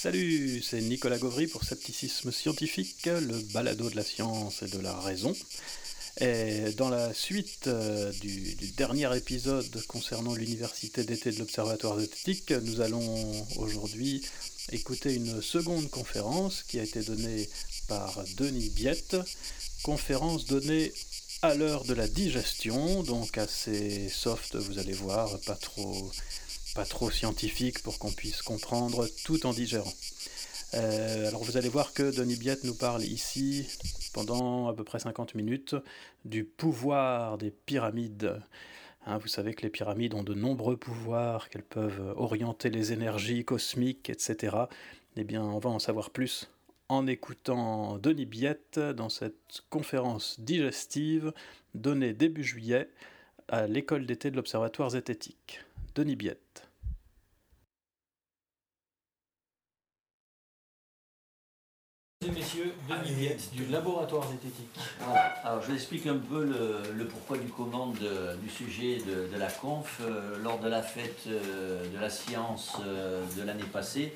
Salut, c'est Nicolas Gauvry pour Scepticisme Scientifique, le balado de la science et de la raison. Et dans la suite euh, du, dernier épisode concernant l'université d'été de l'Observatoire zététique, nous allons aujourd'hui écouter une seconde conférence qui a été donnée par Denis Biette, conférence donnée à l'heure de la digestion, donc assez soft, vous allez voir, pas trop, pas trop scientifique pour qu'on puisse comprendre tout en digérant. Euh, alors vous allez voir que Denis Biette nous parle ici, pendant à peu près 50 minutes, du pouvoir des pyramides. Hein, vous savez que les pyramides ont de nombreux pouvoirs, qu'elles peuvent orienter les énergies cosmiques, etc. Eh bien, on va en savoir plus en écoutant Denis Biette dans cette conférence digestive donnée début juillet à l'école d'été de l'Observatoire zététique. Denis Biette. Messieurs, Denis Biette du laboratoire zététique. Alors je vous explique un peu le, pourquoi du comment du sujet de, la conf. Euh, lors de la fête euh, de la science euh, de l'année passée,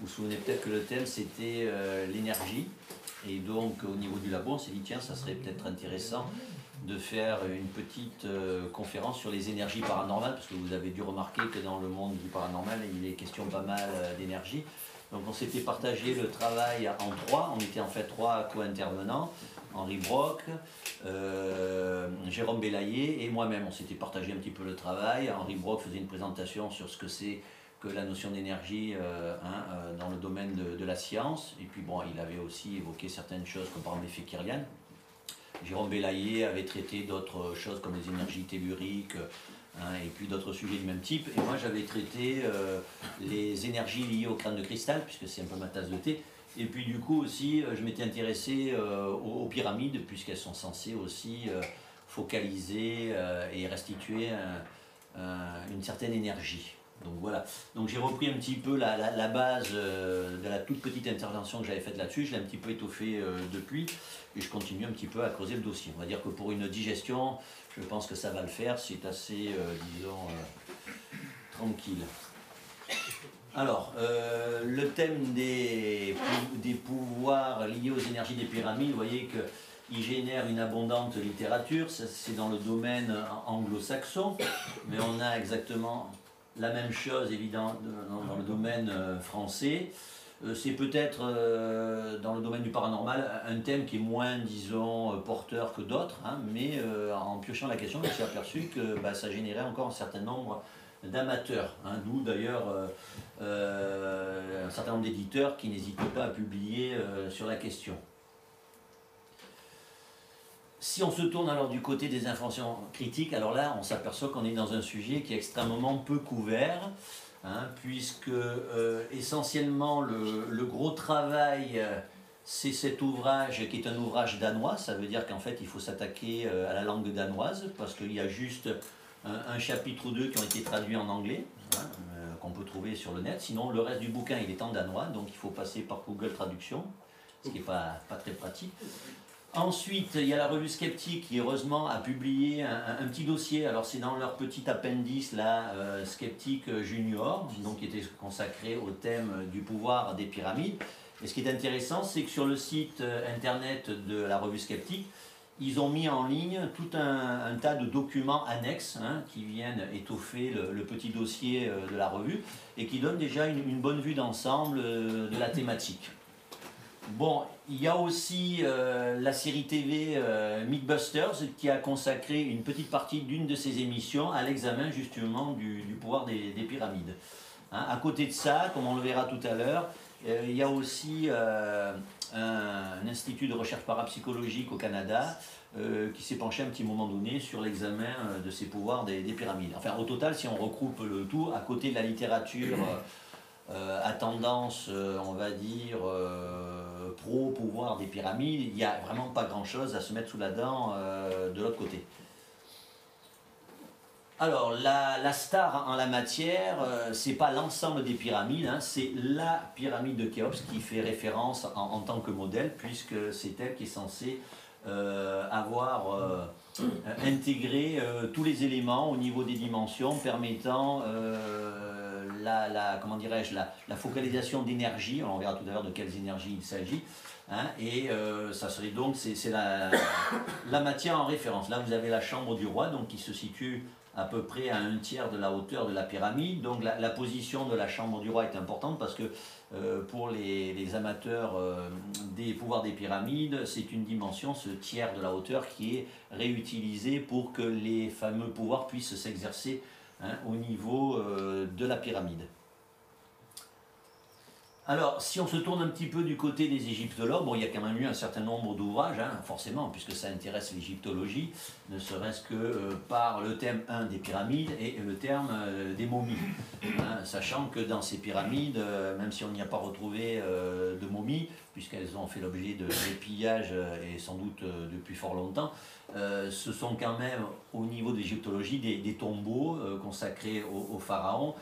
vous vous souvenez peut-être que le thème c'était l'énergie. Et donc au niveau du labo, on s'est dit tiens, ça serait peut-être intéressant de faire une petite conférence sur les énergies paranormales, parce que vous avez dû remarquer que dans le monde du paranormal, il est question pas mal d'énergie. Donc on s'était partagé le travail en trois, on était en fait trois co-intervenants, Henri Brock, euh, Jérôme Bélaillé et moi-même. On s'était partagé un petit peu le travail. Henri Brock faisait une présentation sur ce que c'est que la notion d'énergie euh, hein, euh, dans le domaine de, la science. Et puis bon, il avait aussi évoqué certaines choses comme par exemple l'effet Kirian. Jérôme Bélaillé avait traité d'autres choses comme les énergies telluriques, Hein, et puis d'autres sujets du même type. Et moi, j'avais traité euh, les énergies liées au crâne de cristal, puisque c'est un peu ma tasse de thé. Et puis du coup aussi, euh, je m'étais intéressé euh, aux, pyramides, puisqu'elles sont censées aussi focaliser et restituer une certaine énergie. Donc voilà. Donc j'ai repris un petit peu la, base de la toute petite intervention que j'avais faite là-dessus. Je l'ai un petit peu étoffé depuis et je continue un petit peu à creuser le dossier. On va dire que pour une digestion, je pense que ça va le faire. C'est assez, euh, disons, euh, tranquille. Alors, euh, le thème des, des, pouvoirs liés aux énergies des pyramides, vous voyez qu'il génère une abondante littérature, c'est dans le domaine anglo-saxon, mais on a exactement la même chose évidemment dans, le domaine français. Euh, c'est peut-être euh, dans le domaine du paranormal un thème qui est moins, disons, euh, porteur que d'autres, hein, mais en piochant la question, je me suis aperçu que bah, ça générait encore un certain nombre d'amateurs, hein, d'où d'ailleurs un certain nombre d'éditeurs qui n'hésitent pas à publier sur la question. Si on se tourne alors du côté des informations critiques, alors là on s'aperçoit qu'on est dans un sujet qui est extrêmement peu couvert. Hein, puisque euh, essentiellement le, gros travail, euh, c'est cet ouvrage qui est un ouvrage danois, ça veut dire qu'en fait il faut s'attaquer euh, à la langue danoise, parce qu'il y a juste un, chapitre ou deux qui ont été traduits en anglais, hein, qu'on peut trouver sur le net, sinon le reste du bouquin il est en danois, donc il faut passer par Google Traduction, ce qui n'est pas, pas très pratique. Ensuite, il y a la revue Sceptique qui, heureusement, a publié un, petit dossier. Alors, c'est dans leur petit appendice, là, euh, Sceptique Junior, donc qui était consacré au thème du pouvoir des pyramides. Et ce qui est intéressant, c'est que sur le site euh, internet de la revue Sceptique, ils ont mis en ligne tout un, tas de documents annexes hein, qui viennent étoffer le, petit dossier euh, de la revue et qui donnent déjà une bonne vue d'ensemble de la thématique. Bon, il y a aussi euh, la série TV euh, Mythbusters qui a consacré une petite partie d'une de ses émissions à l'examen justement du, pouvoir des, pyramides. Hein, à côté de ça, comme on le verra tout à l'heure, euh, il y a aussi un, institut de recherche parapsychologique au Canada qui s'est penché un petit moment donné sur l'examen de ces pouvoirs des, des, pyramides. Enfin, au total, si on regroupe le tout, à côté de la littérature euh, à tendance, euh, on va dire, euh, pro-pouvoir des pyramides, il n'y a vraiment pas grand-chose à se mettre sous la dent de l'autre côté. Alors, la, star en la matière, c'est pas l'ensemble des pyramides, hein, c'est la pyramide de Khéops qui fait référence en, tant que modèle, puisque c'est elle qui est censée avoir intégré tous les éléments au niveau des dimensions permettant la, comment dirais-je, la, focalisation d'énergie. On verra tout à l'heure de quelles énergies il s'agit. Hein, et euh, ça serait donc, c'est la, la matière en référence. Là, vous avez la chambre du roi, donc qui se situe à peu près à un tiers de la hauteur de la pyramide. Donc la, position de la chambre du roi est importante parce que euh, pour les, amateurs euh, des pouvoirs des pyramides, c'est une dimension, ce tiers de la hauteur, qui est réutilisé pour que les fameux pouvoirs puissent s'exercer hein, au niveau euh, de la pyramide. Alors, si on se tourne un petit peu du côté des égyptologues, il y a quand même eu un certain nombre d'ouvrages, hein, forcément, puisque ça intéresse l'égyptologie, ne serait-ce que euh, par le thème 1 des pyramides et le terme euh, des momies. Hein, sachant que dans ces pyramides, euh, même si on n'y a pas retrouvé de momies, puisqu'elles ont fait l'objet de, pillages et sans doute depuis fort longtemps, ce sont quand même, au niveau de l'égyptologie, des, tombeaux consacrés aux pharaons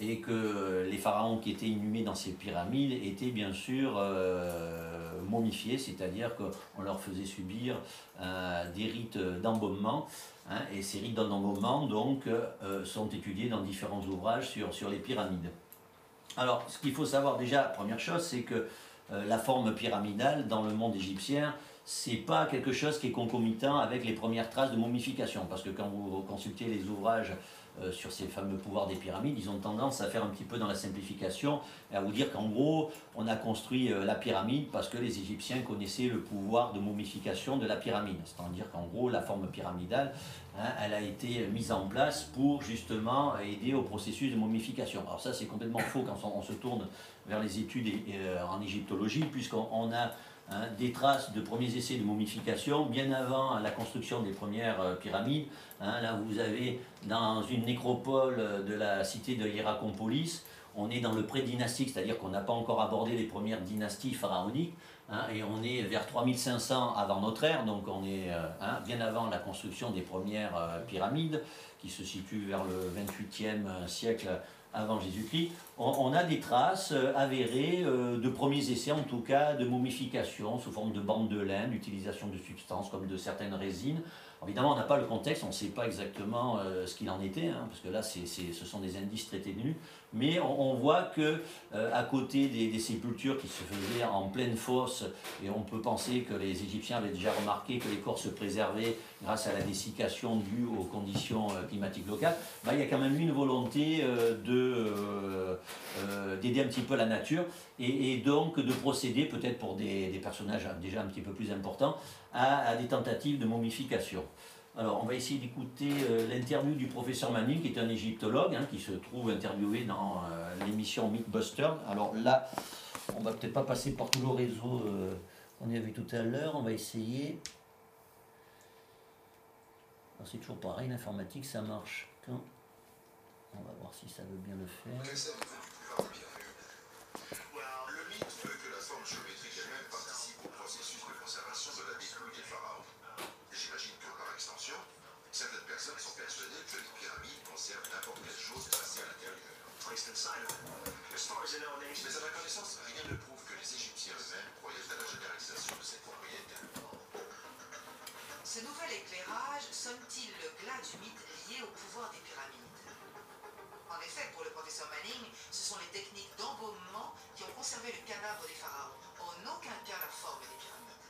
et que les pharaons qui étaient inhumés dans ces pyramides étaient bien sûr euh, momifiés, c'est-à-dire qu'on leur faisait subir euh, des rites d'embaumement. Hein, et ces rites d'embaumement donc euh, sont étudiés dans différents ouvrages sur, sur les pyramides. Alors, ce qu'il faut savoir déjà, première chose, c'est que la forme pyramidale dans le monde égyptien, c'est pas quelque chose qui est concomitant avec les premières traces de momification, parce que quand vous consultez les ouvrages euh, sur ces fameux pouvoirs des pyramides, ils ont tendance à faire un petit peu dans la simplification à vous dire qu'en gros, on a construit euh, la pyramide parce que les Égyptiens connaissaient le pouvoir de momification de la pyramide. C'est-à-dire qu'en gros, la forme pyramidale, hein, elle a été mise en place pour justement aider au processus de momification. Alors ça, c'est complètement faux quand on, se tourne vers les études euh, en égyptologie, puisqu'on a Hein, des traces de premiers essais de momification bien avant la construction des premières euh, pyramides. Hein, là, vous avez dans une nécropole de la cité de Hierakonpolis, on est dans le pré-dynastique, c'est-à-dire qu'on n'a pas encore abordé les premières dynasties pharaoniques, hein, et on est vers 3500 avant notre ère, donc on est euh, bien avant la construction des premières euh, pyramides, qui se situent vers le 28e siècle avant Jésus-Christ, on, a des traces euh, avérées euh, de premiers essais, en tout cas, de momification sous forme de bandes de laine, d'utilisation de substances comme de certaines résines. Évidemment, on n'a pas le contexte, on ne sait pas exactement euh, ce qu'il en était, hein, parce que là, ce sont des indices très ténus mais on, voit que euh, à côté des, sépultures qui se faisaient en pleine fosse, et on peut penser que les Égyptiens avaient déjà remarqué que les corps se préservaient grâce à la dessiccation due aux conditions euh, climatiques locales, bah, il y a quand même une volonté d'aider un petit peu la nature et, donc de procéder, peut-être pour des, personnages déjà un petit peu plus importants, à des tentatives de momification. Alors, on va essayer d'écouter euh, l'interview du professeur Manning, qui est un égyptologue, hein, qui se trouve interviewé dans euh, l'émission Mythbuster. Alors là, on va peut-être pas passer par tout le réseau euh, qu'on a vu tout à l'heure. On va essayer. C'est toujours pareil, l'informatique, ça marche quand? On va voir si ça veut bien le faire. Éclairage sonne-t-il le glas du mythe lié au pouvoir des pyramides En effet, pour le professeur Manning, ce sont les techniques d'embaumement qui ont conservé le cadavre des pharaons, en aucun cas la forme des pyramides.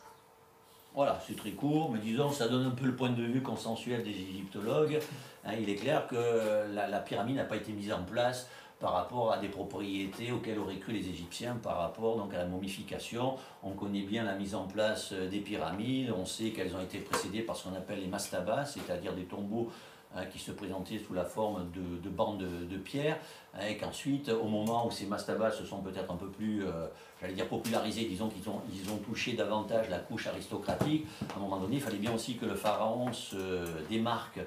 Voilà, c'est très court, mais disons, ça donne un peu le point de vue consensuel des égyptologues. Hein, il est clair que la pyramide n'a pas été mise en place par rapport à des propriétés auxquelles auraient cru les Égyptiens par rapport donc, à la momification. On connaît bien la mise en place euh, des pyramides, on sait qu'elles ont été précédées par ce qu'on appelle les mastabas, c'est-à-dire des tombeaux hein, qui se présentaient sous la forme de, bandes de, pierre, hein, et qu'ensuite, au moment où ces mastabas se sont peut-être un peu plus, euh, j'allais dire, popularisés, disons qu'ils ont, ils ont touché davantage la couche aristocratique, à un moment donné, il fallait bien aussi que le pharaon se démarque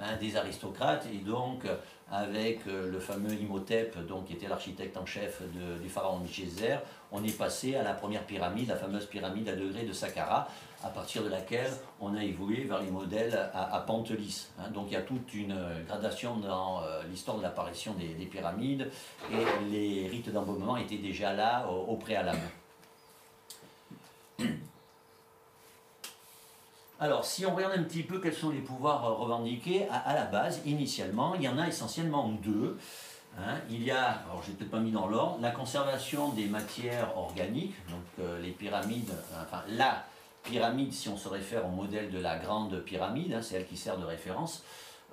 hein, des aristocrates, et donc avec euh, le fameux Imhotep, donc, qui était l'architecte en chef du pharaon Djeser, on est passé à la première pyramide, la fameuse pyramide à degrés de Saqqara, à partir de laquelle on a évolué vers les modèles à, pente lisse. Hein. Donc il y a toute une euh, gradation dans euh, l'histoire de l'apparition des, pyramides, et les rites d'embaumement étaient déjà là au préalable. Alors, si on regarde un petit peu quels sont les pouvoirs revendiqués, à, la base, initialement, il y en a essentiellement deux. Hein, il y a, alors j'ai peut-être pas mis dans l'ordre, la conservation des matières organiques, donc euh, les pyramides, enfin la pyramide si on se réfère au modèle de la grande pyramide, hein, c'est elle qui sert de référence.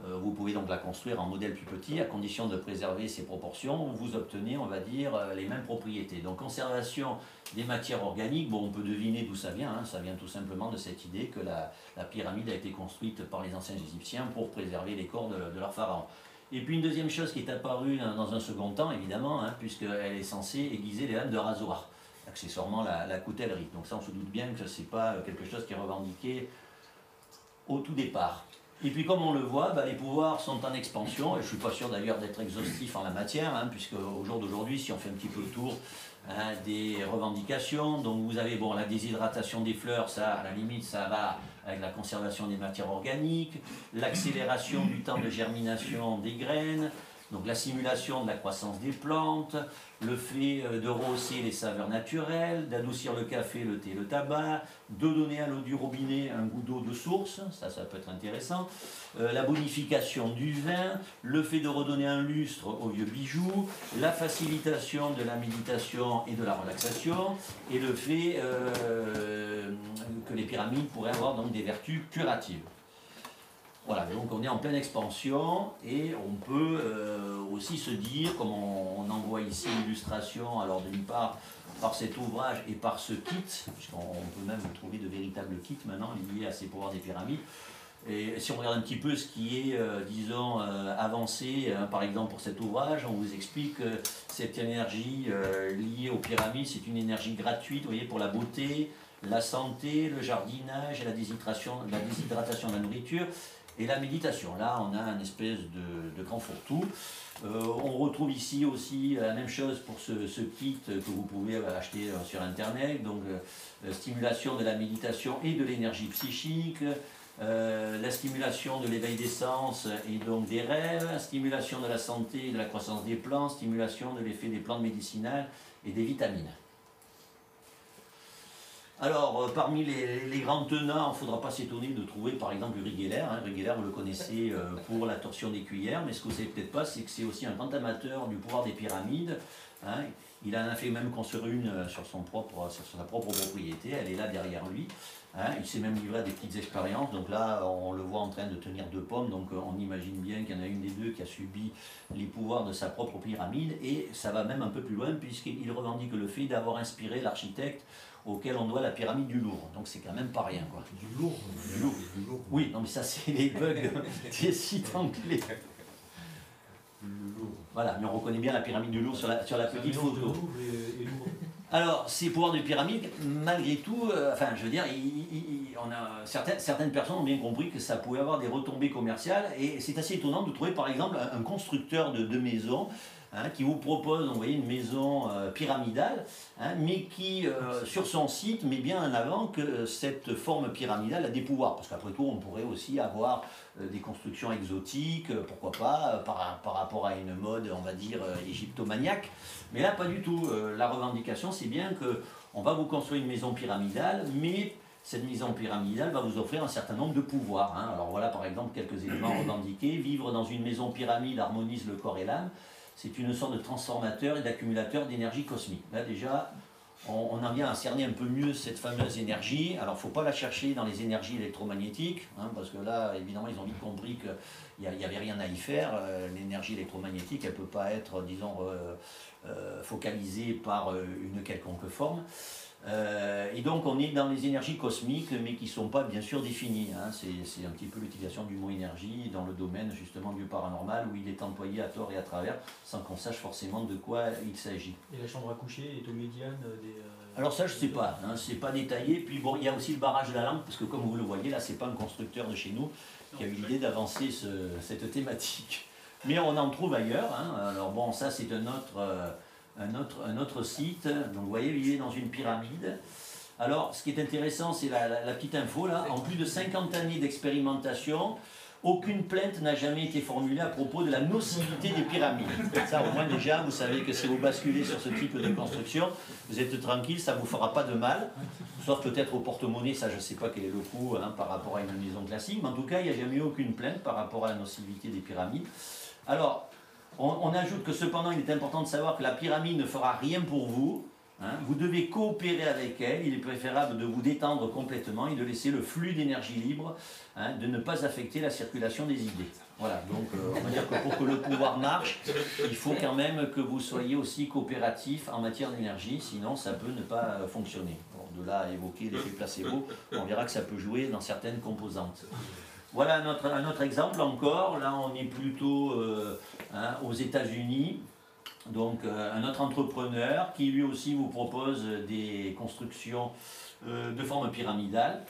Euh, vous pouvez donc la construire en modèle plus petit à condition de préserver ses proportions. Vous obtenez, on va dire, euh, les mêmes propriétés. Donc conservation des matières organiques, bon, on peut deviner d'où ça vient. hein. Ça vient tout simplement de cette idée que la, pyramide a été construite par les anciens Égyptiens pour préserver les corps de, leurs pharaons. Et puis une deuxième chose qui est apparue dans dans un second temps, évidemment, hein, puisqu'elle est censée aiguiser les lames de rasoir, accessoirement la, la coutellerie. Donc ça, on se doute bien que ce n'est pas quelque chose qui est revendiqué au tout départ. Et puis comme on le voit, bah, les pouvoirs sont en expansion, et je ne suis pas sûr d'ailleurs d'être exhaustif en la matière, hein, puisque au jour d'aujourd'hui, si on fait un petit peu le tour hein, des revendications, donc vous avez bon, la déshydratation des fleurs, ça à la limite ça va avec la conservation des matières organiques, l'accélération du temps de germination des graines, donc la simulation de la croissance des plantes, le fait euh, de rehausser les saveurs naturelles, d'adoucir le café, le thé, le tabac, de donner à l'eau du robinet un goût d'eau de source, ça ça peut être intéressant, euh, la bonification du vin, le fait de redonner un lustre aux vieux bijoux, la facilitation de la méditation et de la relaxation, et le fait euh, que les pyramides pourraient avoir des vertus curatives. Voilà, donc on est en pleine expansion et on peut euh, aussi se dire, comme on, on en voit ici l'illustration, alors d'une part par cet ouvrage et par ce kit, puisqu'on peut même trouver de véritables kits maintenant liés à ces pouvoirs des pyramides. Et si on regarde un petit peu ce qui est, euh, disons, euh, avancé, hein, par exemple pour cet ouvrage, on vous explique que cette énergie liée aux pyramides, c'est une énergie gratuite, vous voyez, pour la beauté, la santé, le jardinage et la la déshydratation de la nourriture et la méditation. Là, on a un espèce de, de grand fourre-tout. Euh, on retrouve ici aussi la même chose pour ce, ce kit que vous pouvez acheter euh, sur Internet. Donc, euh, stimulation de la méditation et de l'énergie psychique, la stimulation de l'éveil des sens et donc des rêves, stimulation de la santé et de la croissance des plantes, stimulation de l'effet des plantes médicinales et des vitamines. Alors, euh, parmi les, grands tenants, il ne faudra pas s'étonner de trouver par exemple Uri Geller. Hein. Uri Geller, vous le connaissez euh, pour la torsion des cuillères, mais ce que vous ne savez peut-être pas, c'est que c'est aussi un grand amateur du pouvoir des pyramides. hein. Il en a fait même construire une euh, sur, son propre, sur sa propre propriété, elle est là derrière lui. hein. Il s'est même livré à des petites expériences, donc là on le voit en train de tenir deux pommes, donc on imagine bien qu'il y en a une des deux qui a subi les pouvoirs de sa propre pyramide, et ça va même un peu plus loin puisqu'il revendique le fait d'avoir inspiré l'architecte auquel on doit la pyramide du Louvre. Donc c'est quand même pas rien quoi. Du lourd. Du lourd. Du lourd. Oui, non mais ça c'est les bugs des sites anglais. Voilà, mais on reconnaît bien la pyramide du Louvre sur la, sur la petite photo. Louvre et, et. Alors, ces pouvoirs de pyramide, malgré tout, euh, enfin, je veux dire, il- il- il- on a, certaines, certaines personnes ont bien compris que ça pouvait avoir des retombées commerciales, et c'est assez étonnant de trouver, par exemple, un, un constructeur de, de maisons hein, qui vous propose, vous voyez, une maison euh, pyramidale, hein, mais qui, euh, sur son site, met bien en avant que euh, cette forme pyramidale a des pouvoirs, parce qu'après tout, on pourrait aussi avoir des constructions exotiques, pourquoi pas, par, par rapport à une mode, on va dire, égyptomaniaque. Mais là, pas du tout. La revendication, c'est bien que on va vous construire une maison pyramidale, mais cette maison pyramidale va vous offrir un certain nombre de pouvoirs. hein. Alors voilà, par exemple, quelques éléments revendiqués. Vivre dans une maison pyramide harmonise le corps et l'âme. C'est une sorte de transformateur et d'accumulateur d'énergie cosmique. Là, déjà, on, en vient à cerner un peu mieux cette fameuse énergie. Alors, il ne faut pas la chercher dans les énergies électromagnétiques, hein, parce que là, évidemment, ils ont vite compris qu'il n'y avait rien à y faire. Euh, L'énergie électromagnétique, elle ne peut pas être, disons, euh, focalisée par euh, une quelconque forme. Euh, et donc on est dans les énergies cosmiques, mais qui ne sont pas bien sûr définies. hein. C'est un petit peu l'utilisation du mot énergie dans le domaine justement du paranormal, où il est employé à tort et à travers, sans qu'on sache forcément de quoi il s'agit. Et la chambre à coucher est au médiane des. euh, Alors ça je sais pas, hein, c'est pas détaillé. Puis bon, il y a aussi le barrage de la lampe, parce que comme vous le voyez, là c'est pas un constructeur de chez nous qui a eu l'idée d'avancer ce- cette thématique. Mais on en trouve ailleurs. hein. Alors bon, ça c'est un autre, euh, un, autre, un autre site. Donc vous voyez, il est dans une pyramide. Alors ce qui est intéressant, c'est la, petite info là. En plus de 50 années d'expérimentation, aucune plainte n'a jamais été formulée à propos de la nocivité des pyramides. Ça, au moins déjà, vous savez que si vous basculez sur ce type de construction, vous êtes tranquille, ça ne vous fera pas de mal. Sauf peut-être au porte-monnaie, ça je ne sais pas quel est le coût hein, par rapport à une maison classique, mais en tout cas, il n'y a jamais eu aucune plainte par rapport à la nocivité des pyramides. Alors, On, ajoute que cependant, il est important de savoir que la pyramide ne fera rien pour vous. hein. Vous devez coopérer avec elle. Il est préférable de vous détendre complètement et de laisser le flux d'énergie libre, hein, de ne pas affecter la circulation des idées. Voilà, donc euh, on va dire que pour que le pouvoir marche, il faut quand même que vous soyez aussi coopératif en matière d'énergie, sinon ça peut ne pas fonctionner. Bon, de là à évoquer l'effet placebo, on verra que ça peut jouer dans certaines composantes. Voilà un autre, exemple encore. Là, on est plutôt euh, hein, aux États-Unis. Donc, euh, un autre entrepreneur qui lui aussi vous propose des constructions euh, de forme pyramidale.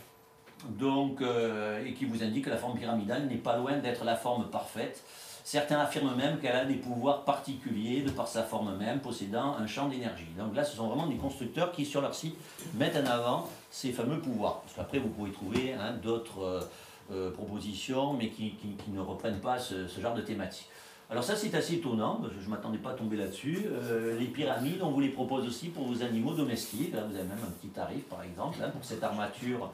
Donc, et qui vous indique que la forme pyramidale n'est pas loin d'être la forme parfaite. Certains affirment même qu'elle a des pouvoirs particuliers de par sa forme même, possédant un champ d'énergie. Donc là, ce sont vraiment des constructeurs qui, sur leur site, mettent en avant ces fameux pouvoirs. Parce qu'après, vous pouvez trouver hein, d'autres euh, propositions, mais qui, ne reprennent pas ce, genre de thématique. Alors ça, c'est assez étonnant, parce que je ne m'attendais pas à tomber là-dessus. Euh, les pyramides, on vous les propose aussi pour vos animaux domestiques. Là, vous avez même un petit tarif, par exemple, hein, pour cette armature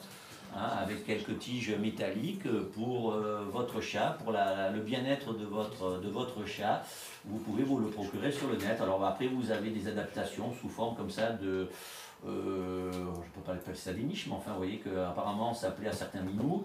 hein, avec quelques tiges métalliques euh, pour votre chat, pour le bien-être de votre, de votre chat. Vous pouvez vous le procurer sur le net. Alors après, vous avez des adaptations sous forme comme ça de... euh, je ne peux pas appeler ça des niches, mais enfin, vous voyez qu'apparemment, ça plaît à certains minous.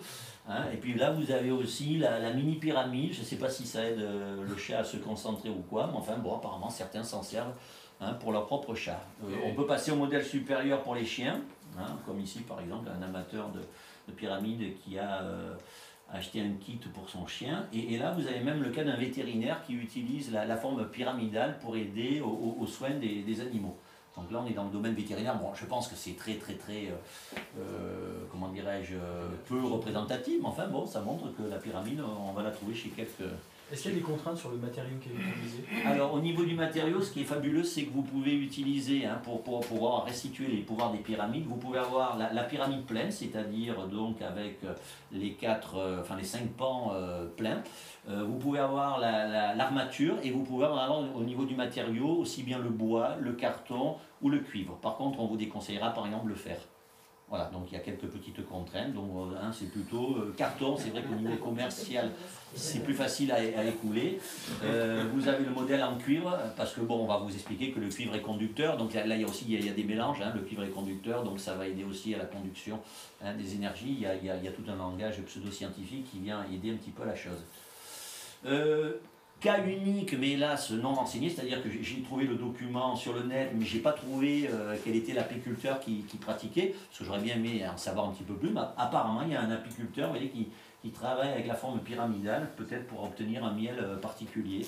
hein. Et puis là, vous avez aussi la, la mini-pyramide. Je ne sais pas si ça aide euh, le chat à se concentrer ou quoi, mais enfin, bon, apparemment, certains s'en servent hein, pour leur propre chat. Euh, on peut passer au modèle supérieur pour les chiens, hein, comme ici, par exemple, un amateur de, de pyramide qui a acheté un kit pour son chien. Et, et là, vous avez même le cas d'un vétérinaire qui utilise la, la forme pyramidale pour aider au- au- aux soins des, des animaux. Donc là, on est dans le domaine vétérinaire. Bon, je pense que c'est très, très, très, euh, euh, comment dirais-je, euh, peu représentatif. Mais enfin, bon, ça montre que la pyramide, on va la trouver chez quelques, Est-ce qu'il y a des contraintes sur le matériau qui est utilisé alors au niveau du matériau, ce qui est fabuleux, c'est que vous pouvez utiliser, hein, pour, pouvoir restituer les pouvoirs des pyramides, vous pouvez avoir la, pyramide pleine, c'est-à-dire donc avec euh, les quatre, euh, enfin les cinq pans euh, pleins. Vous pouvez avoir la- la- l'armature et vous pouvez avoir au niveau du matériau aussi bien le bois, le carton ou le cuivre. Par contre, on vous déconseillera par exemple le fer. Voilà, donc il y a quelques petites contraintes. Donc euh, c'est plutôt euh, carton, c'est vrai qu'au niveau commercial, c'est plus facile à, à écouler. Euh, vous avez le modèle en cuivre, parce que bon, on va vous expliquer que le cuivre est conducteur. Donc là, il y a aussi il y a, des mélanges. hein, le cuivre est conducteur, donc ça va aider aussi à la conduction hein, des énergies. Il y, a, tout un langage pseudo-scientifique qui vient aider un petit peu la chose. Cas unique, mais hélas non renseigné, c'est-à-dire que j'ai- trouvé le document sur le net, mais j'ai pas trouvé euh, quel était l'apiculteur qui, qui pratiquait, parce que j'aurais bien aimé en savoir un petit peu plus, mais apparemment il y a un apiculteur vous voyez, qui, qui travaille avec la forme pyramidale, peut-être pour obtenir un miel euh, particulier.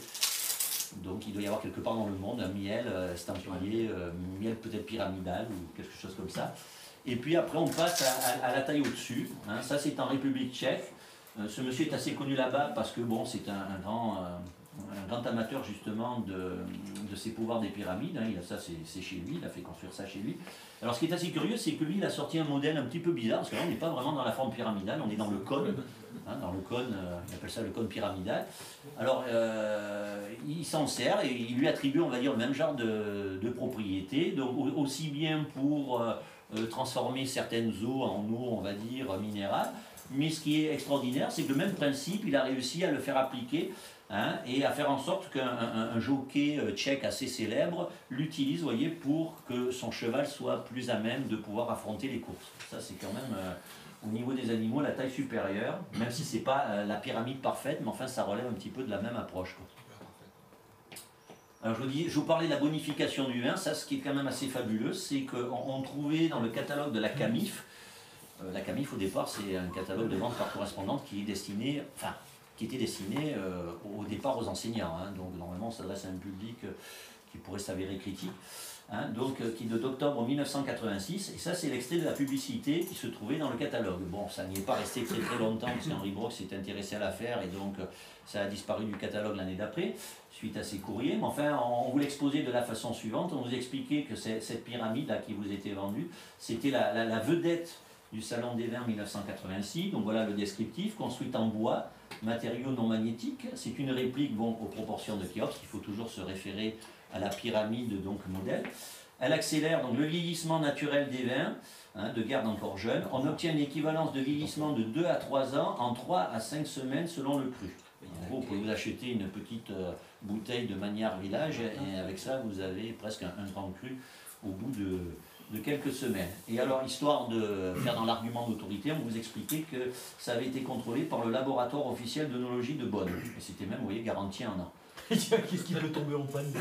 Donc il doit y avoir quelque part dans le monde un miel euh, estampillé, euh, miel peut-être pyramidal ou quelque chose comme ça. Et puis après on passe à, à- à la taille au-dessus. hein. Ça c'est en République tchèque. Euh, ce monsieur est assez connu là-bas parce que bon c'est un, un grand, un grand amateur justement de, de ces pouvoirs des pyramides. hein. Il a ça c'est chez lui, il a fait construire ça chez lui. Alors ce qui est assez curieux c'est que lui il a sorti un modèle un petit peu bizarre parce que là on n'est pas vraiment dans la forme pyramidale, on est dans le cône. hein, dans le cône, euh, il appelle ça le cône pyramidal. Alors, euh, il s'en sert et il lui attribue, on va dire, le même genre de, de propriétés, aussi bien pour euh, euh, transformer certaines eaux en eau, on va dire, minérale. Mais ce qui est extraordinaire, c'est que le même principe, il a réussi à le faire appliquer hein, et à faire en sorte qu'un un- un jockey euh, tchèque assez célèbre l'utilise, voyez, pour que son cheval soit plus à même de pouvoir affronter les courses. Ça, c'est quand même, euh, au niveau des animaux, la taille supérieure, même si c'est pas euh, la pyramide parfaite, mais enfin, ça relève un petit peu de la même approche. Alors je vous, parlais de la bonification du vin, ça ce qui est quand même assez fabuleux, c'est qu'on on trouvait dans le catalogue de la CAMIF, la CAMIF au départ c'est un catalogue de vente par correspondante qui est destiné, enfin qui était destiné euh, au départ aux enseignants, hein. donc normalement on s'adresse à un public euh, qui pourrait s'avérer critique, hein, donc euh, qui est d'octobre 1986, et ça c'est l'extrait de la publicité qui se trouvait dans le catalogue. Bon, ça n'y est pas resté très très longtemps parce qu'Henri Brock s'est intéressé à l'affaire et donc ça a disparu du catalogue l'année d'après suite à ces courriers. Mais enfin, on vous l'exposait de la façon suivante. On vous expliquait que cette pyramide-là qui vous était vendue, c'était la vedette du Salon des Vins 1986. Donc voilà le descriptif, construite en bois, matériaux non magnétiques. C'est une réplique aux proportions de Khéops. Il faut toujours se référer à la pyramide donc modèle. Elle accélère donc le vieillissement naturel des vins, hein, de garde encore jeune. On obtient une équivalence de vieillissement de 2 à 3 ans en 3 à 5 semaines selon le cru. En gros, vous pouvez vous acheter une petite euh, bouteille de manière village et avec ça, vous avez presque un grand cru au bout de, de quelques semaines. Et alors, histoire de faire dans l'argument d'autorité, on vous expliquait que ça avait été contrôlé par le laboratoire officiel d'œnologie de Bonn. Et c'était même, vous voyez, garanti un an. Qu'est-ce qui peut tomber en panne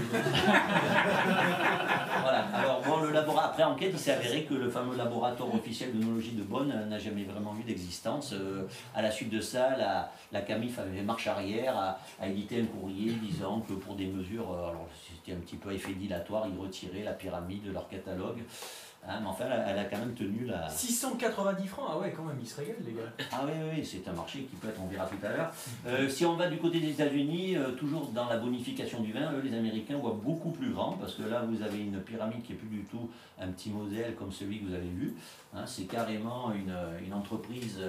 Voilà. Alors, bon, le laboratoire, après enquête, il s'est avéré que le fameux laboratoire officiel d'œnologie de Bonn n'a jamais vraiment eu d'existence. Euh, à la suite de ça, la, la CAMIF avait fait marche arrière, a, a édité un courrier disant que pour des mesures, euh, alors c'était un petit peu effet dilatoire, ils retiraient la pyramide de leur catalogue. Hein, mais enfin, elle a, elle a quand même tenu la. 690 francs, ah ouais, quand même, ils se régalent, les gars. Ah oui, oui, c'est un marché qui peut être, on verra tout à l'heure. Euh, si on va du côté des États-Unis, euh, toujours dans la bonification du vin, eux, les Américains voient beaucoup plus grand, parce que là, vous avez une pyramide qui est plus du tout un petit modèle comme celui que vous avez vu. Hein, c'est carrément une, une entreprise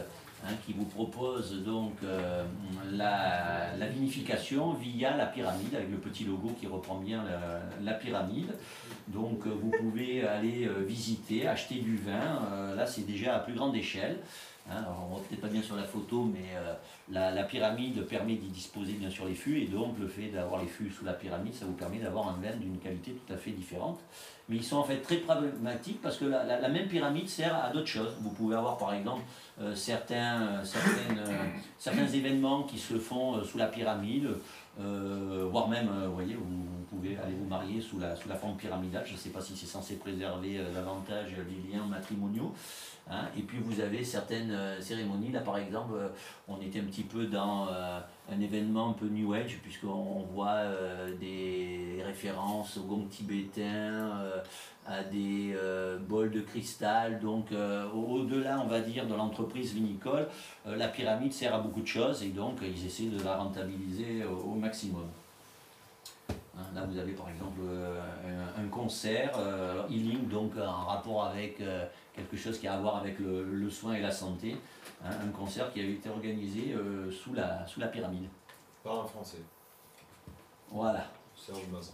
hein, qui vous propose donc euh, la, vinification via la pyramide, avec le petit logo qui reprend bien la, pyramide. Donc euh, vous pouvez aller euh, visiter, acheter du vin. Là, c'est déjà à plus grande échelle. Hein, alors, on voit peut-être pas bien sur la photo, mais la, pyramide permet d'y disposer bien sûr les fûts, et donc le fait d'avoir les fûts sous la pyramide, ça vous permet d'avoir un vin d'une qualité tout à fait différente. Mais ils sont en fait très pragmatiques parce que la, même pyramide sert à d'autres choses. Vous pouvez avoir par exemple certains, euh, certaines, euh, certains événements qui se font euh, sous la pyramide, euh, voire même, euh, vous voyez, vous, pouvez aller vous marier sous la, sous la forme pyramidale. Je ne sais pas si c'est censé préserver euh, davantage les liens matrimoniaux. hein. Et puis vous avez certaines euh, cérémonies. Là, par exemple, euh, on était un petit peu dans euh, un événement un peu New Age, puisqu'on on voit euh, des références au gong tibétain, euh, à des euh, bols de cristal. Donc, au- au-delà, on va dire, de l'entreprise vinicole, la pyramide sert à beaucoup de choses et donc ils essaient de la rentabiliser au maximum. Hein, Là, vous avez par exemple euh, un, un concert, euh, alors, healing, donc en rapport avec euh, quelque chose qui a à voir avec le, le soin et la santé. hein, un concert qui a été organisé sous, la, sous la pyramide. Par un Français, Voilà. Serge Mazin.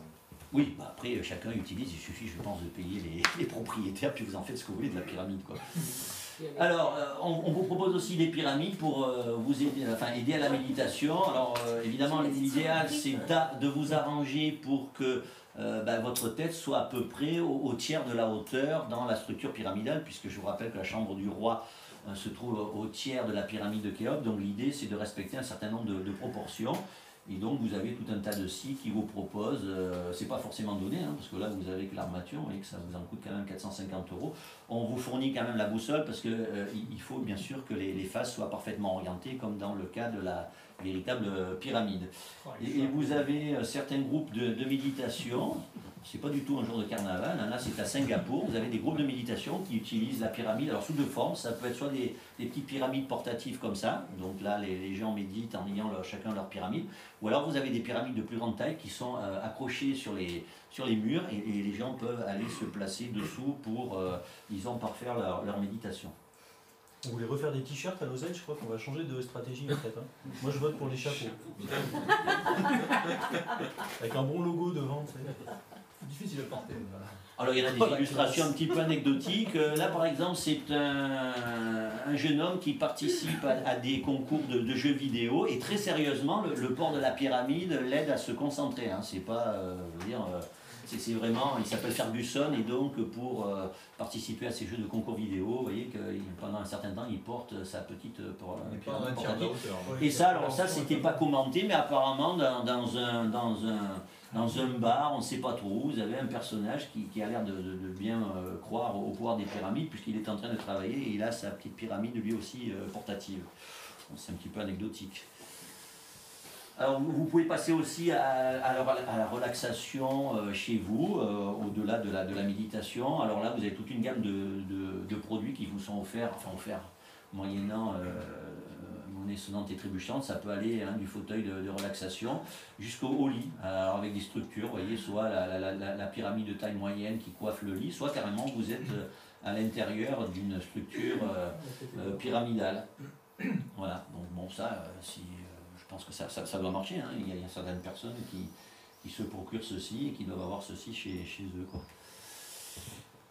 Oui, bah après, chacun utilise, il suffit, je pense, de payer les, les propriétaires, puis vous en faites ce que vous voulez de la pyramide. Quoi. Alors, euh, on, on vous propose aussi des pyramides pour euh, vous aider, enfin, aider à la méditation. Alors, euh, évidemment, l'idéal, c'est de vous arranger pour que euh, bah, votre tête soit à peu près au, au tiers de la hauteur dans la structure pyramidale, puisque je vous rappelle que la chambre du roi euh, se trouve au, au tiers de la pyramide de Khéops. Donc, l'idée, c'est de respecter un certain nombre de, de proportions. Et donc vous avez tout un tas de sites qui vous proposent, euh, c'est pas forcément donné, hein, parce que là vous avez que l'armature et que ça vous en coûte quand même 450 euros. On vous fournit quand même la boussole parce que euh, faut bien sûr que les faces soient parfaitement orientées, comme dans le cas de la véritable euh, pyramide. Et, et vous avez euh, certains groupes de, de méditation, c'est pas du tout un jour de carnaval, hein, là c'est à Singapour, vous avez des groupes de méditation qui utilisent la pyramide, alors sous deux formes, ça peut être soit des, des petites pyramides portatives comme ça, donc là les, les gens méditent en ayant leur- chacun leur pyramide, ou alors vous avez des pyramides de plus grande taille qui sont euh, accrochées sur les, sur les murs. Et, et les gens peuvent aller se placer dessous pour, euh, disons, parfaire leur, leur méditation. On voulait refaire des t-shirts à l'oseille, je crois qu'on va changer de stratégie en fait. hein. Moi je vote pour les chapeaux. Avec un bon logo devant, tu sais. C'est difficile à porter. voilà. Alors il y en a des Oh, illustrations un petit peu anecdotiques. Euh, Là par exemple c'est un, un jeune homme qui participe à, à des concours de, de jeux vidéo et très sérieusement le, le port de la pyramide l'aide à se concentrer. Hein. C'est pas, euh, je veux dire, euh, c'est vraiment, il s'appelle Ferguson et donc pour euh, participer à ces jeux de concours vidéo, vous voyez que pendant un certain temps il porte sa petite euh, pyramide un. Et ça, alors ça, c'était pas commenté, mais apparemment, dans, dans un, dans, un, dans un bar, on ne sait pas trop, vous avez un personnage qui, qui a l'air de, de- de bien euh, croire au pouvoir des pyramides, puisqu'il est en train de travailler et il a sa petite pyramide lui aussi euh, portative. Bon, C'est un petit peu anecdotique. Alors, vous, pouvez passer aussi à, la, relaxation euh, chez vous, euh, au-delà de la, méditation. Alors là, vous avez toute une gamme de, produits qui vous sont offerts, enfin offerts, moyennant euh, monnaie sonnante et trébuchante. Ça peut aller hein, du fauteuil de, relaxation jusqu'au au lit, avec des structures, vous voyez, soit la, la- pyramide de taille moyenne qui coiffe le lit, soit carrément vous êtes euh, à l'intérieur d'une structure pyramidale. Voilà, donc bon, ça, si, pense que ça, doit marcher. hein. Il, y a, certaines personnes qui, se procurent ceci et qui doivent avoir ceci chez, eux.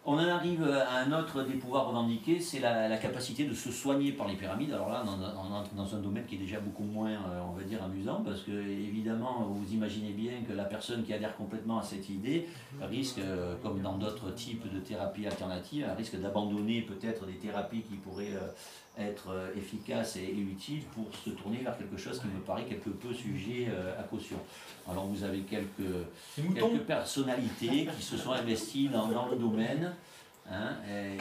On en arrive à un autre des pouvoirs revendiqués, c'est la, la capacité de se soigner par les pyramides. Alors là, on entre dans un domaine qui est déjà beaucoup moins, euh, on va dire, amusant, parce que évidemment, vous imaginez bien que la personne qui adhère complètement à cette idée risque, euh, comme dans d'autres types de thérapies alternatives, risque d'abandonner peut-être des thérapies qui pourraient euh, être euh, efficaces et, utiles pour se tourner vers quelque chose qui me paraît quelque peu sujet euh, à caution. Alors vous avez quelques quelques personnalités qui se sont investies dans, dans le domaine hein,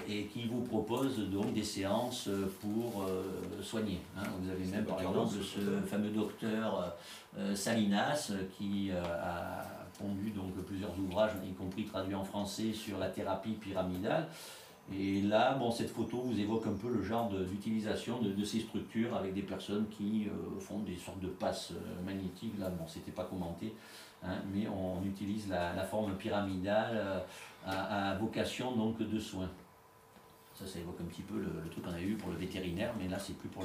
et, et qui vous proposent donc des séances pour euh, soigner. hein. Vous avez même par exemple ce fameux docteur euh, Salinas qui euh, a pondu donc plusieurs ouvrages, y compris traduits en français, sur la thérapie pyramidale. Et là, bon, cette photo vous évoque un peu le genre d'utilisation de, ces structures avec des personnes qui euh, font des sortes de passes euh, magnétiques. Là, bon, c'était pas commenté, hein, mais on utilise la, forme pyramidale euh, à, vocation donc de soins. Ça, ça évoque un petit peu le, truc qu'on avait eu pour le vétérinaire, mais là, c'est plus pour,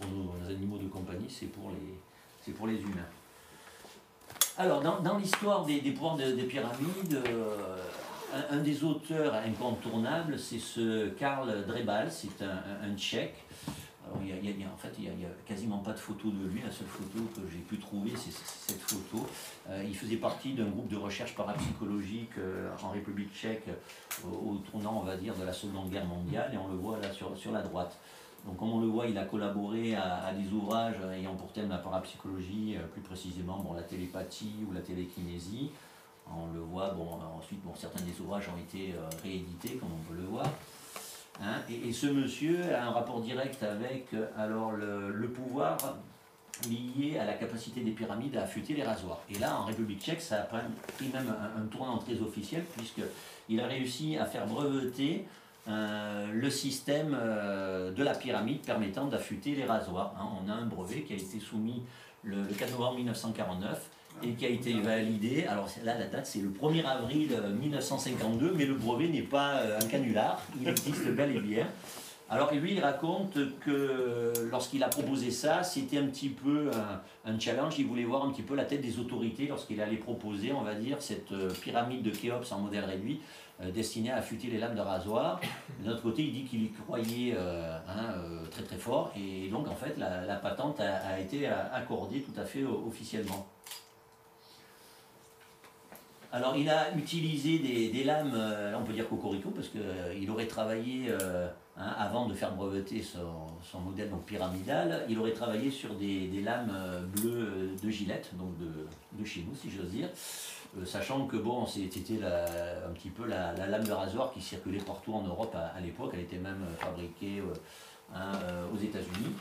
pour nos animaux de compagnie, c'est pour les, c'est pour les humains. Alors, dans, l'histoire des, des pouvoirs de- des pyramides, un, des auteurs incontournables, c'est ce Karl Drebal, c'est un, tchèque. En fait, il n'y a, quasiment pas de photo de lui. La seule photo que j'ai pu trouver, c'est cette photo. Euh, il faisait partie d'un groupe de recherche parapsychologique euh, en République tchèque au, tournant, on va dire, de la Seconde Guerre mondiale, et on le voit là sur, sur la droite. Donc, comme on le voit, il a collaboré à, à des ouvrages ayant pour thème la parapsychologie, euh, plus précisément bon, la télépathie ou la télékinésie. On le voit, bon, euh, ensuite, bon, certains des ouvrages ont été euh, réédités, comme on peut le voir. Hein, et, ce monsieur a un rapport direct avec euh, alors, le, pouvoir lié à la capacité des pyramides à affûter les rasoirs. Et là, en République tchèque, ça a pris même un, tournant très officiel, puisqu'il a réussi à faire breveter le système de la pyramide permettant d'affûter les rasoirs. hein. On a un brevet qui a été soumis le, le 4 novembre 1949 et qui a été validé. Alors là, la date, c'est le 1er avril euh, 1952, mais le brevet n'est pas euh, un canular, il existe bel et bien. Alors lui, il raconte que lorsqu'il a proposé ça, c'était un petit peu un, challenge. Il voulait voir un petit peu la tête des autorités lorsqu'il allait proposer, on va dire, cette euh, pyramide de Khéops en modèle réduit euh, destinée à affûter les lames de rasoir. D'un autre côté, il dit qu'il y croyait euh, hein, euh, très très fort et donc en fait la, patente a, été euh, accordée tout à fait euh, officiellement. Alors il a utilisé des, lames, euh, là on peut dire cocorico, parce qu'il aurait travaillé, euh, hein, avant de faire breveter son, modèle pyramidal, il aurait travaillé sur des, lames euh, bleues euh, de Gillette, donc de, chez nous si j'ose dire, Euh, sachant que bon, c'était un petit peu la, la lame de rasoir qui circulait partout en Europe à, l'époque, elle était même euh, fabriquée euh, hein, euh, aux États-Unis.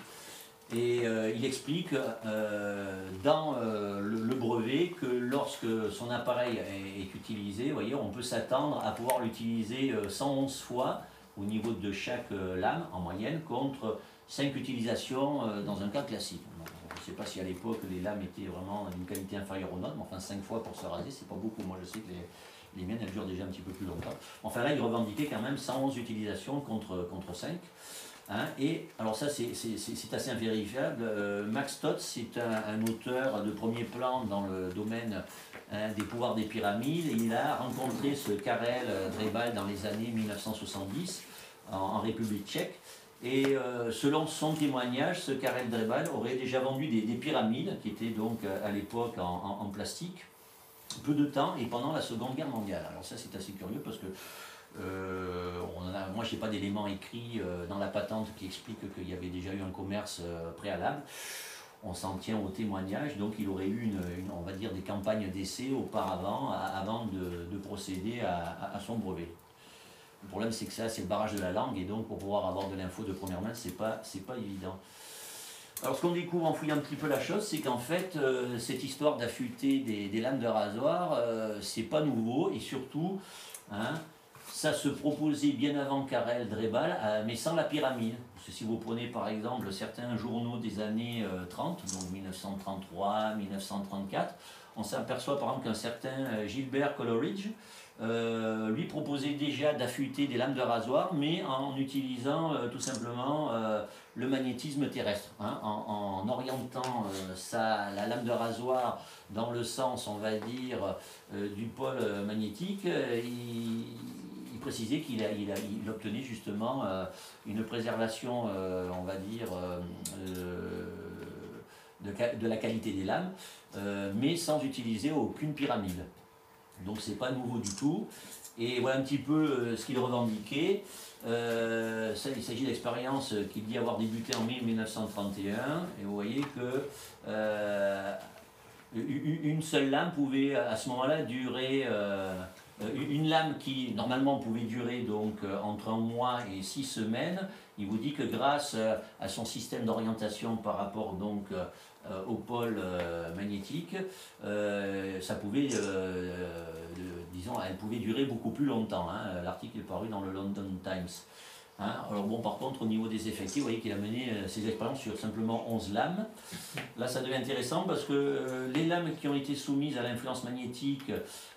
Et euh, il explique euh, dans euh, le, brevet que lorsque son appareil est, utilisé, voyez, on peut s'attendre à pouvoir l'utiliser euh, 111 fois au niveau de chaque lame en moyenne contre 5 utilisations dans un cas classique. Je ne sais pas si à l'époque les lames étaient vraiment d'une qualité inférieure aux nôtres, mais enfin 5 fois pour se raser, c'est pas beaucoup. Moi je sais que les, les miennes elles durent déjà un petit peu plus longtemps. Enfin là, il revendiquait quand même 111 utilisations contre, contre 5. Hein, et alors ça c'est- assez invérifiable. Euh, Max Todd c'est un, un auteur de premier plan dans le domaine hein, des pouvoirs des pyramides il a rencontré ce Karel Drebal dans les années 1970 en, République tchèque. Et euh, selon son témoignage, ce Karel Drebal aurait déjà vendu des, des pyramides qui étaient donc euh, à l'époque en plastique peu de temps et pendant la Seconde Guerre mondiale. Alors ça c'est assez curieux parce que euh, on moi, je n'ai pas d'éléments écrits euh, dans la patente qui expliquent qu'il y avait déjà eu un commerce euh, préalable. On s'en tient au témoignage, donc il aurait eu, une, on va dire, des campagnes d'essai auparavant, avant de, de procéder à, son brevet. Le problème, c'est que ça, c'est le barrage de la langue, et donc pour pouvoir avoir de l'info de première main, c'est pas, c'est pas évident. Alors, ce qu'on découvre en fouillant un petit peu la chose, c'est qu'en fait, cette histoire d'affûter des, des lames de rasoir, euh, c'est pas nouveau, et surtout, hein, ça se proposait bien avant Karel Drebal, euh, mais sans la pyramide. Parce que si vous prenez par exemple certains journaux des années euh, 30, donc 1933, 1934, on s'aperçoit par exemple qu'un certain euh, Gilbert Coleridge euh, lui proposait déjà d'affûter des lames de rasoir, mais en utilisant euh, tout simplement euh, le magnétisme terrestre, hein, en, en orientant euh, sa, la lame de rasoir dans le sens, on va dire, euh, du pôle euh, magnétique, euh, il précisait qu'il il il obtenait justement euh, une préservation, euh, on va dire, euh, de, la qualité des lames, mais sans utiliser aucune pyramide. Donc c'est pas nouveau du tout. Et voilà un petit peu ce qu'il revendiquait. Ça, il s'agit d'expériences qu'il dit avoir débuté en mai 1931. Et vous voyez que une seule lame pouvait à ce moment-là durer. Une lame qui normalement pouvait durer donc euh, entre un mois et six semaines, il vous dit que grâce euh, à son système d'orientation par rapport donc euh, euh, au pôle euh, magnétique, euh, ça pouvait, euh, euh, disons, elle pouvait durer beaucoup plus longtemps. hein. L'article est paru dans le London Times. Hein. Alors bon, par contre, au niveau des effectifs, vous voyez qu'il a mené euh, ses expériences sur simplement 11 lames. Là, ça devient intéressant parce que euh, les lames qui ont été soumises à l'influence magnétique,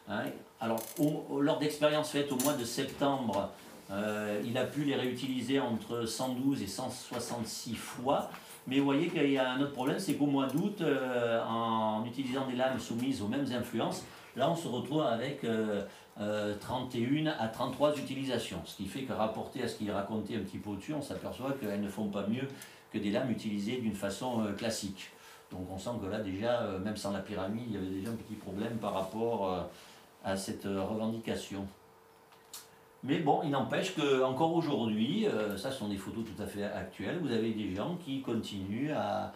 hein, alors lors d'expériences faites au mois de septembre, euh, il a pu les réutiliser entre 112 et 166 fois. Mais vous voyez qu'il y a un autre problème, c'est qu'au mois d'août, euh, en utilisant des lames soumises aux mêmes influences, là on se retrouve avec euh, euh, 31 à 33 utilisations. Ce qui fait que rapporté à ce qu'il racontait un petit peu au-dessus, on s'aperçoit qu'elles ne font pas mieux que des lames utilisées d'une façon classique. Donc on sent que là déjà, même sans la pyramide, il y avait déjà un petit problème par rapport à cette euh, revendication. Mais bon, il n'empêche que encore aujourd'hui, euh, ça sont des photos tout à fait actuelles, vous avez des gens qui continuent à,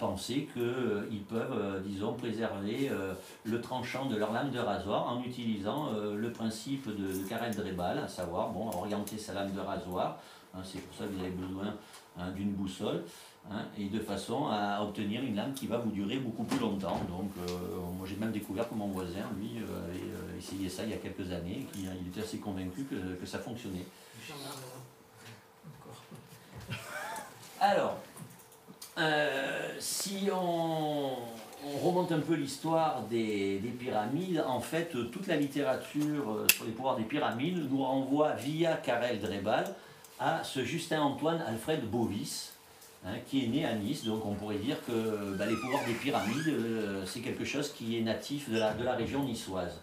penser qu'ils peuvent, euh, disons, préserver euh, le tranchant de leur lame de rasoir en utilisant euh, le principe de, de Carrel-Drebal, à savoir bon, orienter sa lame de rasoir. hein, C'est pour ça que vous avez besoin hein, d'une boussole. Hein, et de façon à obtenir une lame qui va vous durer beaucoup plus longtemps. Donc, euh, moi j'ai même découvert que mon voisin, lui, euh, avait euh, essayé ça il y a quelques années, et qu'il il était assez convaincu que, que ça fonctionnait. Alors, si on, on remonte un peu l'histoire des, des pyramides, en fait, toute la littérature sur les pouvoirs des pyramides nous renvoie via Karel Drebal à ce Justin-Antoine Alfred Bovis, hein, qui est né à Nice. Donc on pourrait dire que bah, les pouvoirs des pyramides, euh, c'est quelque chose qui est natif de la, de la région niçoise.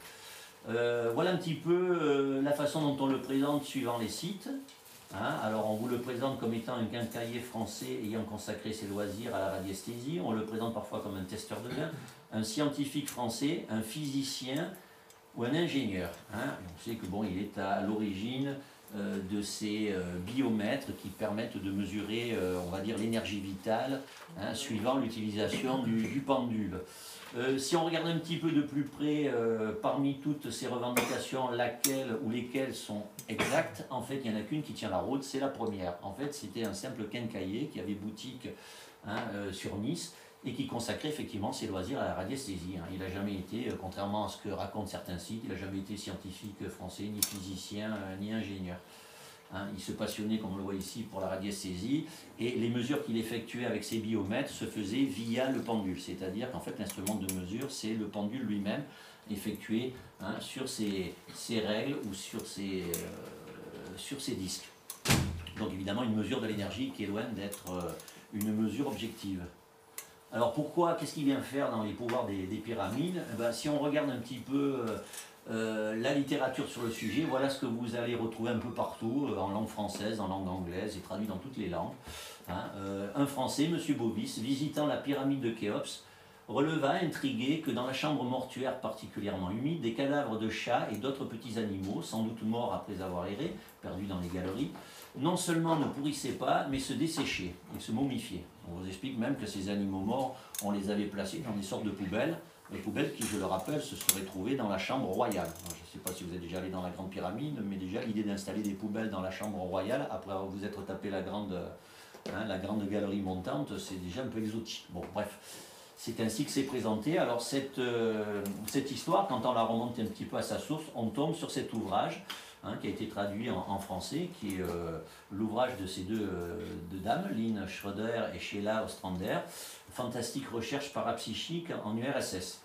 Euh, voilà un petit peu euh, la façon dont on le présente suivant les sites. Hein, alors on vous le présente comme étant un quincailler français ayant consacré ses loisirs à la radiesthésie. On le présente parfois comme un testeur de vin, un scientifique français, un physicien ou un ingénieur. hein. On sait que bon, il est à l'origine de ces euh, biomètres qui permettent de mesurer, euh, on va dire, l'énergie vitale hein, suivant l'utilisation du, du pendule. Euh, si on regarde un petit peu de plus près, euh, parmi toutes ces revendications, laquelle ou lesquelles sont exactes, en fait, il n'y en a qu'une qui tient la route, c'est la première. En fait, c'était un simple quincailler qui avait boutique hein, euh, sur Nice et qui consacrait effectivement ses loisirs à la radiesthésie. hein. Il n'a jamais été, euh, contrairement à ce que racontent certains sites, il n'a jamais été scientifique français, ni physicien, euh, ni ingénieur. Hein, il se passionnait, comme on le voit ici, pour la radiesthésie et les mesures qu'il effectuait avec ses biomètres se faisaient via le pendule. C'est-à-dire qu'en fait, l'instrument de mesure, c'est le pendule lui-même effectué hein, sur ses, règles ou sur ses, euh, disques. Donc évidemment, une mesure de l'énergie qui est loin d'être euh, une mesure objective. Alors pourquoi, qu'est-ce qu'il vient faire dans les pouvoirs des, des pyramides Eh ben, Si on regarde un petit peu euh, euh, la littérature sur le sujet, voilà ce que vous allez retrouver un peu partout, euh, en langue française, en langue anglaise et traduit dans toutes les langues. Hein, un Français, M. Bovis, visitant la pyramide de Khéops, releva intrigué que dans la chambre mortuaire particulièrement humide, des cadavres de chats et d'autres petits animaux, sans doute morts après avoir erré, perdus dans les galeries, non seulement ne pourrissaient pas, mais se desséchaient et se momifiaient. On vous explique même que ces animaux morts, on les avait placés dans des sortes de poubelles, les poubelles qui, je le rappelle, se seraient trouvées dans la chambre royale. Je ne sais pas si vous êtes déjà allé dans la Grande Pyramide, mais déjà l'idée d'installer des poubelles dans la chambre royale, après vous être tapé la grande, hein, la grande galerie montante, c'est déjà un peu exotique. Bon, bref. C'est ainsi que c'est présenté. Alors euh, cette histoire, quand on la remonte un petit peu à sa source, on tombe sur cet ouvrage hein, qui a été traduit en, français, qui est euh, l'ouvrage de ces deux, euh, deux dames, Lynn Schroeder et Sheila Ostrander, Fantastique recherche parapsychique en URSS.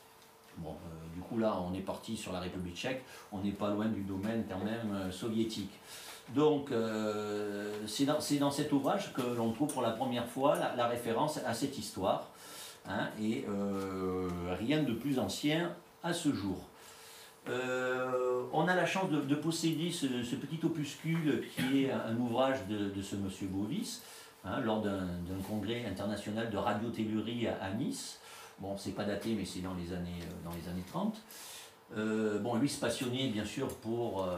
Bon, euh, du coup là, on est parti sur la République tchèque, on n'est pas loin du domaine quand même soviétique. Donc, c'est dans, dans cet ouvrage que l'on trouve pour la première fois la, référence à cette histoire, hein, et rien de plus ancien à ce jour. Euh, on a la chance de, de posséder ce, petit opuscule qui est un, ouvrage de, ce monsieur Bovis, hein, lors d'un congrès international de radiotellurie à, Nice. Bon, c'est pas daté, mais c'est dans les années, euh, dans les années 30. Euh, bon, lui se passionnait bien sûr pour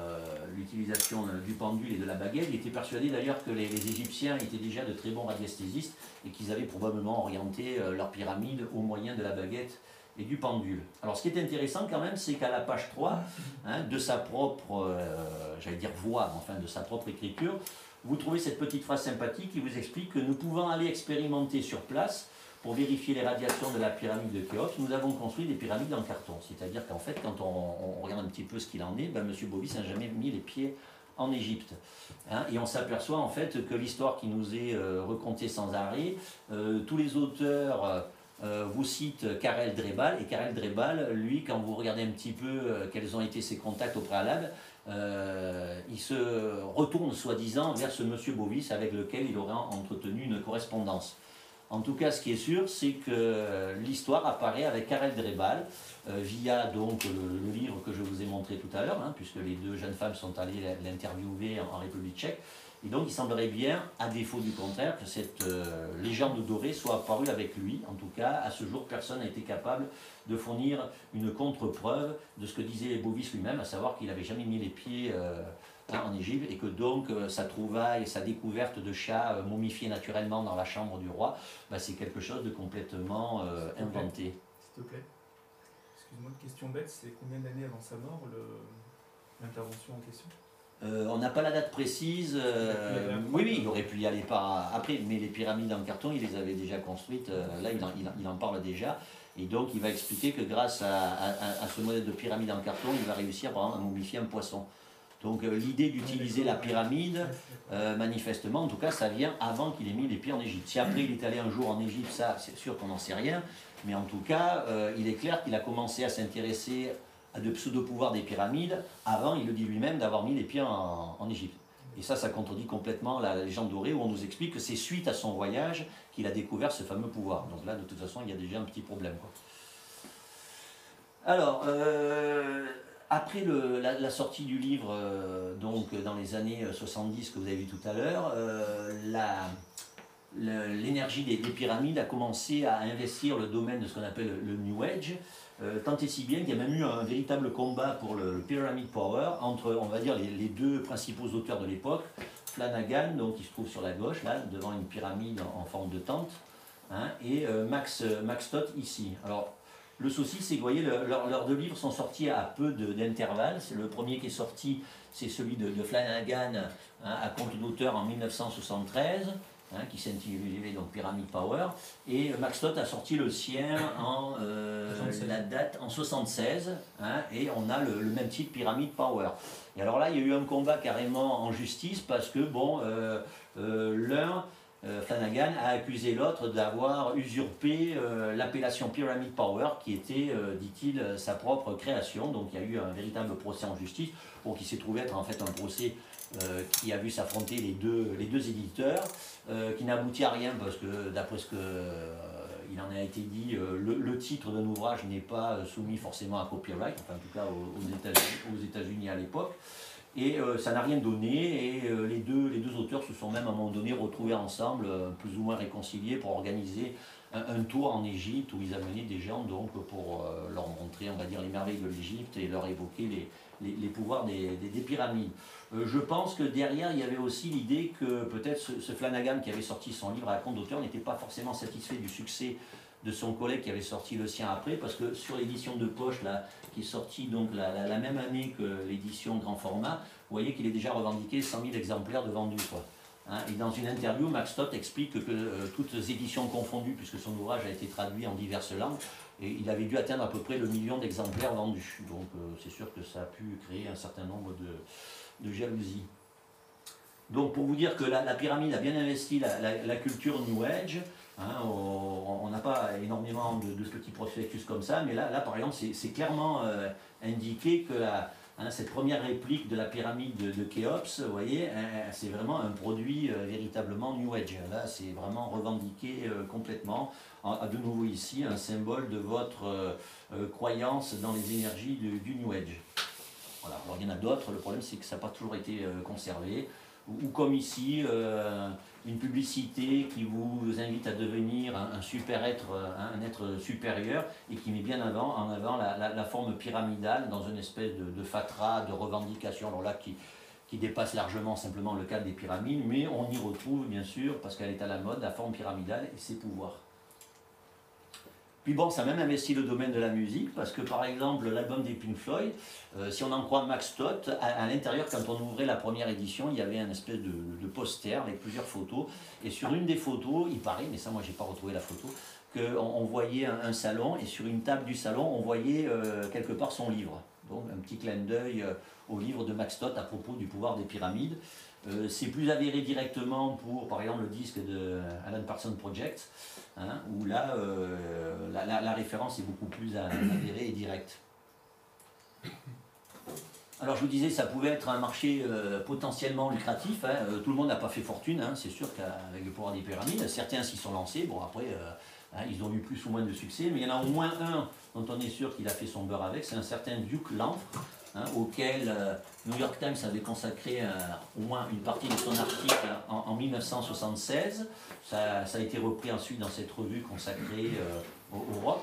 l'utilisation du pendule et de la baguette. Il était persuadé d'ailleurs que les, Égyptiens étaient déjà de très bons radiesthésistes et qu'ils avaient probablement orienté leur pyramide au moyen de la baguette et du pendule. Alors ce qui est intéressant quand même, c'est qu'à la page 3, hein, de sa propre, euh, j'allais dire voix, enfin de sa propre écriture, vous trouvez cette petite phrase sympathique qui vous explique que nous pouvons aller expérimenter sur place pour vérifier les radiations de la pyramide de Khéops, nous avons construit des pyramides en carton. C'est-à-dire qu'en fait, quand on, regarde un petit peu ce qu'il en est, ben, M. Bovis n'a jamais mis les pieds en Égypte. Hein, et on s'aperçoit en fait que l'histoire qui nous est euh, racontée sans arrêt, euh, tous les auteurs euh, vous citent Karel Drebal, et Karel Drebal, lui, quand vous regardez un petit peu euh, quels ont été ses contacts au préalable, euh, il se retourne soi-disant vers ce monsieur Bovis avec lequel il aurait entretenu une correspondance. En tout cas, ce qui est sûr, c'est que l'histoire apparaît avec Karel Drebal, via donc le, livre que je vous ai montré tout à l'heure, hein, puisque les deux jeunes femmes sont allées l'interviewer en République tchèque. Et donc, il semblerait bien, à défaut du contraire, que cette euh, légende dorée soit apparue avec lui. En tout cas, à ce jour, personne n'a été capable de fournir une contre-preuve de ce que disait Bovis lui-même, à savoir qu'il n'avait jamais mis les pieds euh, en Égypte et que donc euh, sa trouvaille, sa découverte de chats momifiés naturellement dans la chambre du roi, bah, c'est quelque chose de complètement inventé. S'il te plaît. Excuse-moi, une question bête, c'est combien d'années avant sa mort l'intervention en question? Euh, on n'a pas la date précise. euh, oui, oui, il aurait pu y aller par après, mais les pyramides en carton, il les avait déjà construites. euh, là, il en, il en- il en parle déjà. Et donc, il va expliquer que grâce à, à- à ce modèle de pyramide en carton, il va réussir, par exemple, à momifier un poisson. Donc, l'idée d'utiliser la pyramide, manifestement, en tout cas, ça vient avant qu'il ait mis les pieds en Égypte. Si après il est allé un jour en Égypte, ça, c'est sûr qu'on n'en sait rien. Mais en tout cas, il est clair qu'il a commencé à s'intéresser de pseudo-pouvoirs des pyramides avant, il le dit lui-même, d'avoir mis les pieds en, Égypte. Et ça, ça contredit complètement la légende dorée où on nous explique que c'est suite à son voyage qu'il a découvert ce fameux pouvoir. Donc là, de toute façon, il y a déjà un petit problème. Alors, euh, après la, sortie du livre, euh, donc dans les années 70 que vous avez vu tout à l'heure, euh, l'énergie des pyramides a commencé à investir le domaine de ce qu'on appelle le New Age, euh, tant et si bien qu'il y a même eu un véritable combat pour le, Pyramid Power entre, on les, deux principaux auteurs de l'époque, Flanagan, donc qui se trouve sur la gauche, là, devant une pyramide en, forme de tente, hein, et euh, Max, Max Stott ici. Alors, le souci, c'est que vous voyez, le- leurs deux livres sont sortis à peu d'intervalle. Le premier qui est sorti, c'est celui de, de Flanagan, hein, à compte d'auteur en 1973, hein, qui s'intitulait donc Pyramid Power. Et Max Stott a sorti le sien en euh, 76. la date en 76, hein, et on a le, le même titre Pyramid Power. Et alors là, il y a eu un combat carrément en justice parce que bon, euh, euh, l'un euh, Flanagan a accusé l'autre d'avoir usurpé l'appellation Pyramid Power, qui était, dit-il, sa propre création. Donc il y a eu un véritable procès en justice, bon, qui s'est trouvé être en fait un procès euh, qui a vu s'affronter les deux, les deux éditeurs, euh, qui n'aboutit à rien parce que d'après ce que euh, il en a été dit, euh, le, titre d'un ouvrage n'est pas euh, soumis forcément à copyright, enfin en tout cas aux, États-Unis à l'époque. Et ça n'a rien donné, et les, deux, les deux auteurs se sont même à un moment donné retrouvés ensemble, plus ou moins réconciliés, pour organiser un, un tour en Égypte où ils amenaient des gens donc, pour leur montrer, on va dire, les merveilles de l'Égypte et leur évoquer les, les, pouvoirs des, des- des pyramides. Euh, je pense que derrière, il y avait aussi l'idée que peut-être ce, Flanagan qui avait sorti son livre à la compte d'auteur n'était pas forcément satisfait du succès de son collègue qui avait sorti le sien après, parce que sur l'édition de poche, là, qui est sortie donc la même année que l'édition grand format, vous voyez qu'il est déjà revendiqué 100 000 exemplaires de vendus. Quoi. Hein, et dans une interview, Max Stott explique que euh, toutes éditions confondues, puisque son ouvrage a été traduit en diverses langues, et il avait dû atteindre à peu près le million d'exemplaires vendus. Donc euh, c'est sûr que ça a pu créer un certain nombre de, jalousies. Donc pour vous dire que la, pyramide a bien investi la, culture New Age, hein, on n'a pas énormément de, petits prospectus comme ça, mais là, par exemple c'est c'est clairement euh, indiqué que la, Hein, cette première réplique de la pyramide de, de Khéops, vous voyez, hein, c'est vraiment un produit euh, véritablement New Age. Là, c'est vraiment revendiqué euh, complètement. En- de nouveau ici, un symbole de votre euh, croyance dans les énergies du, New Age. Voilà. Alors, il y en a d'autres, le problème c'est que ça n'a pas toujours été conservé. Ou, comme ici, une publicité qui vous invite à devenir un, super être, euh, un être supérieur et qui met bien avant, en avant la forme pyramidale dans une espèce de, de fatras, de revendication, alors là qui, qui dépasse largement simplement le cadre des pyramides, mais on y retrouve bien sûr, parce qu'elle est à la mode, la forme pyramidale et ses pouvoirs. Puis bon, ça a même investi le domaine de la musique, parce que par exemple, l'album des Pink Floyd, euh, si on en croit Max Stott, à, l'intérieur, quand on ouvrait la première édition, il y avait un espèce de, poster avec plusieurs photos. Et sur une des photos, il paraît, mais ça moi j'ai pas retrouvé la photo, qu'on on voyait un, salon, et sur une table du salon, on voyait euh, quelque part son livre. Donc un petit clin d'œil euh, au livre de Max Stott à propos du pouvoir des pyramides. C'est plus avéré directement pour, par exemple, le disque de Alan Parsons Project, hein, où là, euh, la, référence est beaucoup plus avérée et directe. Alors je vous disais, ça pouvait être un marché euh, potentiellement lucratif. hein. Euh, tout le monde n'a pas fait fortune, hein. c'est sûr qu'avec le pouvoir des pyramides, certains s'y sont lancés. Bon après, ils ont eu plus ou moins de succès, mais il y en a au moins un dont on est sûr qu'il a fait son beurre avec, c'est un certain Duke Lanfre, auquel New York Times avait consacré au moins une partie de son article en 1976. Ça, a été repris ensuite dans cette revue consacrée euh, au, rock.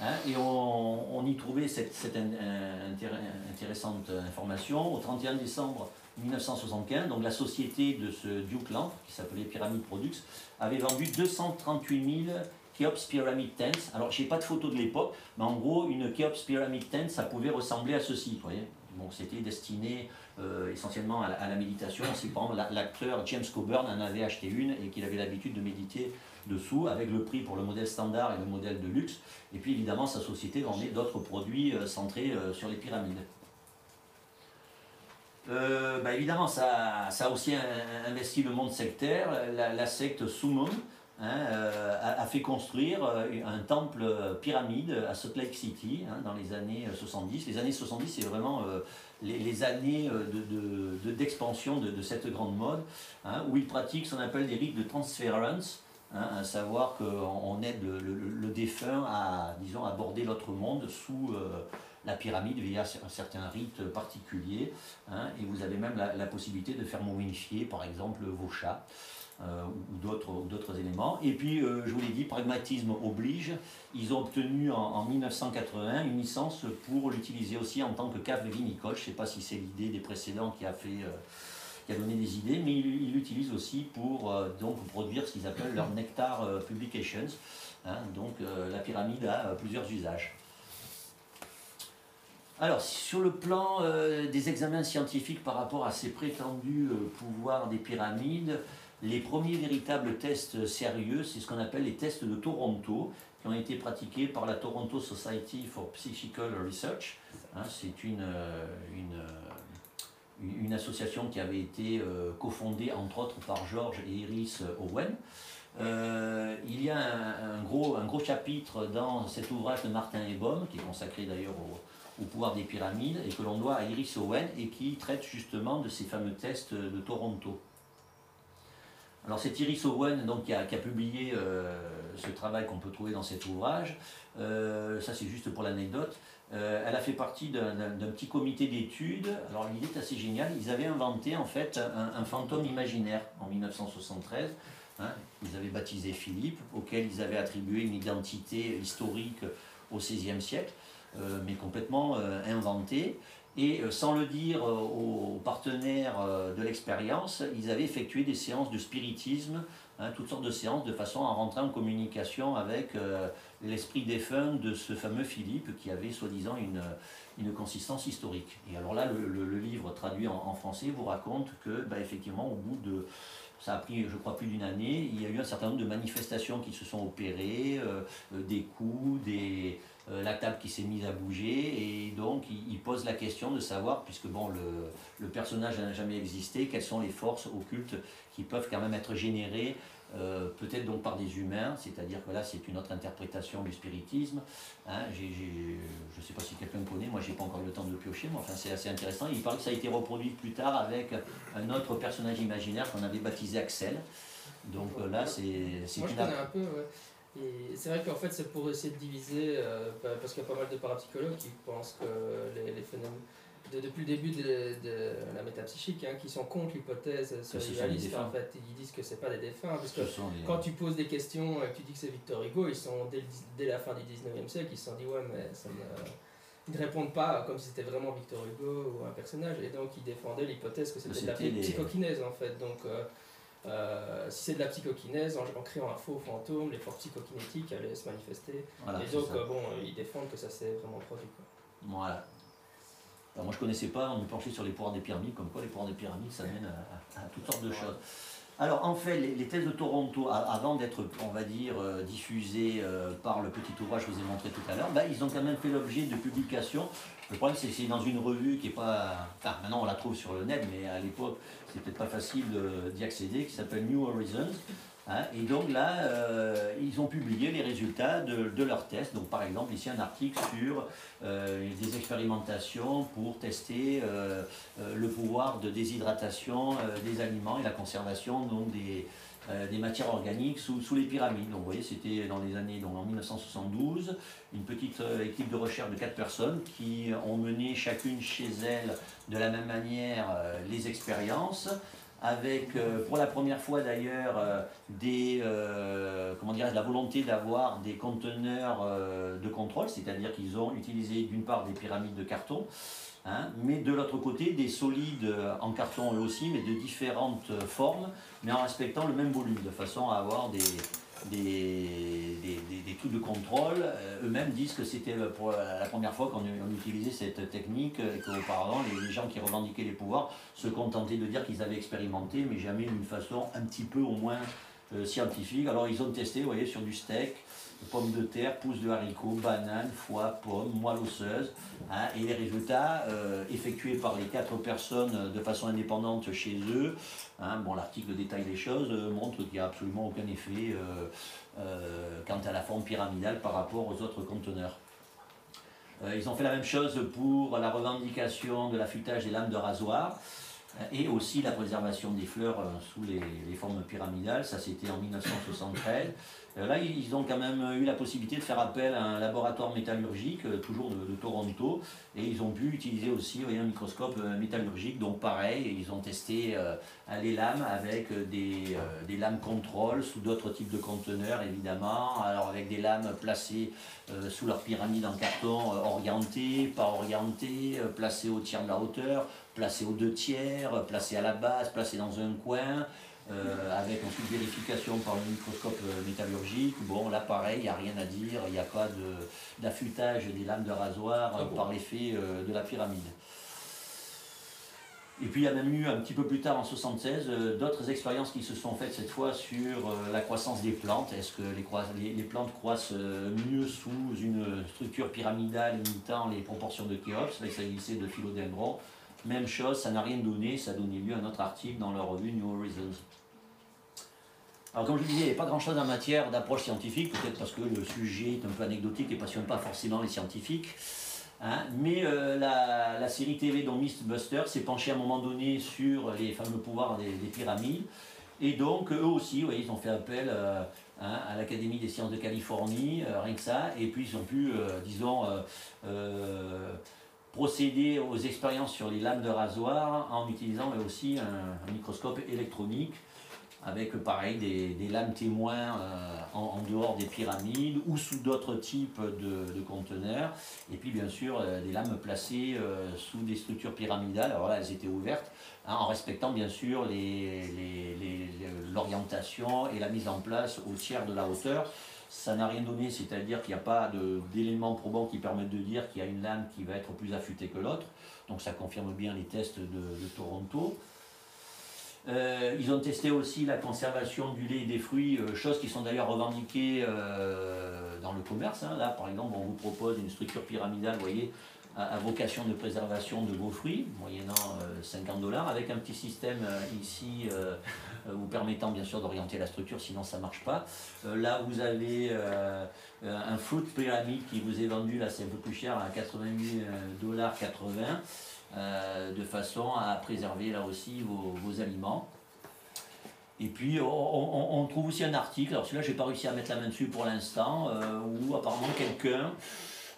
hein, et on, y trouvait cette, intér- intéressante information. Au 31 décembre 1975, donc la société de ce Duke Lamp, qui s'appelait Pyramid Products, avait vendu 238 000 Cheops Pyramid Tents. Alors, je n'ai pas de photo de l'époque, mais en gros, une Cheops Pyramid Tent, ça pouvait ressembler à ceci, vous voyez. Donc, c'était destiné euh, essentiellement à la, méditation. C'est par exemple la- l'acteur James Coburn en avait acheté une et qu'il avait l'habitude de méditer dessous, avec le prix pour le modèle standard et le modèle de luxe. Et puis, évidemment, sa société vendait d'autres produits euh, centrés euh, sur les pyramides. Bah, évidemment, ça, ça a aussi investi le monde sectaire. La, secte Summon hein, a, fait construire un temple pyramide à Salt Lake City hein, dans les années euh, 70. Les années 70, c'est vraiment les, années euh, de- de- de- d'expansion de, cette grande mode, hein, où ils pratiquent ce qu'on appelle des rites de transference. hein, à savoir qu'on on aide le défunt à, disons, aborder l'autre monde sous euh, la pyramide via un certain rite particulier. Hein, et vous avez même la, la possibilité de faire momifier, par exemple, vos chats euh, ou d'autres éléments. Et puis, euh, je vous l'ai dit, pragmatisme oblige, ils ont obtenu en, en 1981 une licence pour l'utiliser aussi en tant que cave vinicole. Je ne sais pas si c'est l'idée des précédents qui a fait... euh, qui a donné des idées, mais ils l'utilisent aussi pour euh, donc produire ce qu'ils appellent leur Nectar Publications. hein. donc la pyramide a plusieurs usages. Alors, sur le plan des examens scientifiques par rapport à ces prétendus pouvoirs des pyramides, les premiers véritables tests sérieux, c'est ce qu'on appelle les tests de Toronto, qui ont été pratiqués par la Toronto Society for Psychical Research. Hein, c'est une, euh, euh, une- association qui avait été euh, cofondée entre autres par George et Iris Owen. Il y a un, gros, chapitre dans cet ouvrage de Martin Ebom, qui est consacré d'ailleurs au pouvoir des pyramides, et que l'on doit à Iris Owen, et qui traite justement de ces fameux tests de Toronto. Alors c'est Iris Owen donc, qui, a, publié euh, ce travail qu'on peut trouver dans cet ouvrage. Euh, ça c'est juste pour l'anecdote. Euh, elle a fait partie d'un petit comité d'études. Alors l'idée est assez géniale. Ils avaient inventé en fait un, fantôme imaginaire en 1973. hein. Ils avaient baptisé Philippe, auquel ils avaient attribué une identité historique au XVIe siècle, mais complètement inventée. Et euh, sans le dire euh, aux partenaires euh, de l'expérience, ils avaient effectué des séances de spiritisme, hein, toutes sortes de séances, de façon à rentrer en communication avec l'esprit défunt de ce fameux Philippe qui avait soi-disant une, une consistance historique. Et alors là, le, livre traduit en, français vous raconte que, bah, effectivement, au bout de. Ça a pris, je crois, plus d'une année. Il y a eu un certain nombre de manifestations qui se sont opérées, des coups, des, euh, la table qui s'est mise à bouger, et donc il, il pose la question de savoir, puisque bon, le, le personnage n'a jamais existé, quelles sont les forces occultes qui peuvent quand même être générées euh, peut-être donc par des humains, c'est-à-dire que là c'est une autre interprétation du spiritisme. Hein, je ne sais pas si quelqu'un connaît, moi j'ai pas encore eu le temps de piocher, mais enfin c'est assez intéressant. Il paraît que ça a été reproduit plus tard avec un autre personnage imaginaire qu'on avait baptisé Axel. Donc euh, là c'est Moi je connais un peu, ouais. Et c'est vrai qu'en fait c'est pour essayer de diviser, euh, pa- parce qu'il y a pas mal de parapsychologues qui pensent que les, les phénomènes, de- depuis le début de, de la métapsychique, hein, qui sont contre l'hypothèse survivaliste, en fait, ils disent que c'est pas des défunts, parce que les- quand tu poses des questions et que tu dis que c'est Victor Hugo, ils sont dès, le dix- dès la fin du 19e siècle, ils se sont dit ouais mais ça me- Ils ne répondent pas comme si c'était vraiment Victor Hugo ou un personnage, et donc ils défendaient l'hypothèse que c'était de la les- psychokinèse en fait. Donc euh, euh, si c'est de la psychokinèse, en, en créant un faux fantôme, les forces psychokinétiques allaient se manifester. voilà, donc ça. euh, bon, ils défendent que ça s'est vraiment produit. Quoi. Voilà. Alors, moi je connaissais pas, on me penchait sur les pouvoirs des pyramides, comme quoi les pouvoirs des pyramides ça mène à, à- à toutes sortes de choses. Alors en fait, les, thèses de Toronto, avant d'être, on va dire, euh, diffusées euh, par le petit ouvrage que je vous ai montré tout à l'heure, bah, ils ont quand même fait l'objet de publications. Le problème c'est que c'est dans une revue qui est pas... Enfin maintenant on la trouve sur le net, mais à l'époque peut-être pas facile d'y accéder, qui s'appelle New Horizons. Hein, et donc là, euh, ils ont publié les résultats de, leurs tests. Donc par exemple, ici un article sur euh, des expérimentations pour tester euh, le pouvoir de déshydratation des aliments et la conservation donc, des, des matières organiques sous, sous les pyramides. Donc vous voyez, c'était dans les années, en 1972, une petite équipe de recherche de quatre personnes qui ont mené chacune chez elles de la même manière les expériences avec euh, pour la première fois d'ailleurs euh, euh, la volonté d'avoir des conteneurs de contrôle, c'est-à-dire qu'ils ont utilisé d'une part des pyramides de carton, hein, mais de l'autre côté des solides en carton eux aussi, mais de différentes formes, mais en respectant le même volume, de façon à avoir des des, de contrôle. Euh, Eux-mêmes disent que c'était euh, la première fois qu'on on utilisait cette technique et qu'auparavant les gens qui revendiquaient les pouvoirs se contentaient de dire qu'ils avaient expérimenté, mais jamais d'une façon un petit peu au moins euh, scientifique. Alors ils ont testé, vous voyez, sur du steak, pommes de terre, pousses de haricots, bananes, foie, pommes, moelle osseuse. hein, et les résultats euh, effectués par les quatre personnes euh, de façon indépendante chez eux, hein, bon l'article détaille les choses, montre qu'il n'y a absolument aucun effet quant à la forme pyramidale par rapport aux autres conteneurs. Ils ont fait la même chose pour la revendication de l'affûtage des lames de rasoir et aussi la préservation des fleurs euh, sous les, formes pyramidales. Ça, c'était en 1973. Euh, Là, ils ont quand même eu la possibilité de faire appel à un laboratoire métallurgique, euh, toujours de, Toronto, et ils ont pu utiliser aussi un microscope euh, métallurgique. Donc, pareil, ils ont testé euh, les lames avec euh, des, euh, lames contrôle sous d'autres types de conteneurs, évidemment. Alors, avec des lames placées euh, sous leur pyramide en carton, euh, orientées, pas orientées, euh, placées au tiers de la hauteur, placées aux deux tiers, placées à la base, placées dans un coin. euh, avec ensuite vérification par le microscope euh, métallurgique. Bon, là pareil, il n'y a rien à dire, il n'y a pas de- d'affûtage des lames de rasoir Ah bon par l'effet euh, de la pyramide. Et puis il y a même eu un petit peu plus tard en 76 euh, d'autres expériences qui se sont faites cette fois sur la croissance des plantes. Est-ce que les, croi- les- les plantes croissent mieux sous une structure pyramidale imitant les proportions de Khéops Là il s'agissait de philodendron. Même chose, ça n'a rien donné, ça a donné lieu à un autre article dans leur revue New Horizons. Alors comme je vous disais, il n'y a pas grand-chose en matière d'approche scientifique, peut-être parce que le sujet est un peu anecdotique et passionne pas forcément les scientifiques. Hein, mais euh, la, la série TV dont Mythbusters s'est penchée à un moment donné sur les fameux pouvoirs des, des pyramides. Et donc eux aussi, vous voyez, ils ont fait appel euh, hein, à l'Académie des sciences de Californie, euh, rien que ça. Et puis ils ont pu, disons, procéder aux expériences sur les lames de rasoir en utilisant aussi un- microscope électronique avec pareil des, des lames témoins euh, en, dehors des pyramides ou sous d'autres types de, de conteneurs. Et puis bien sûr euh, des lames placées euh, sous des structures pyramidales. Alors là, elles étaient ouvertes hein, en respectant bien sûr les- les- les- l'orientation et la mise en place au tiers de la hauteur. Ça n'a rien donné, c'est-à-dire qu'il n'y a pas d'éléments probants qui permettent de dire qu'il y a une lame qui va être plus affûtée que l'autre. Donc ça confirme bien les tests de, Toronto. Euh, ils ont testé aussi la conservation du lait et des fruits, euh, choses qui sont d'ailleurs revendiquées euh, dans le commerce. hein. Là, par exemple, on vous propose une structure pyramidale, vous voyez, à, à vocation de préservation de vos fruits, moyennant euh, 50 dollars, avec un petit système ici vous permettant bien sûr d'orienter la structure, sinon ça ne marche pas. Euh, là, vous avez euh, euh, un fruit pyramide qui vous est vendu, là c'est un peu plus cher, à 88 dollars 80, euh, de façon à préserver là aussi vos, aliments. Et puis on trouve aussi un article, alors celui-là j'ai pas réussi à mettre la main dessus pour l'instant, euh, où apparemment quelqu'un,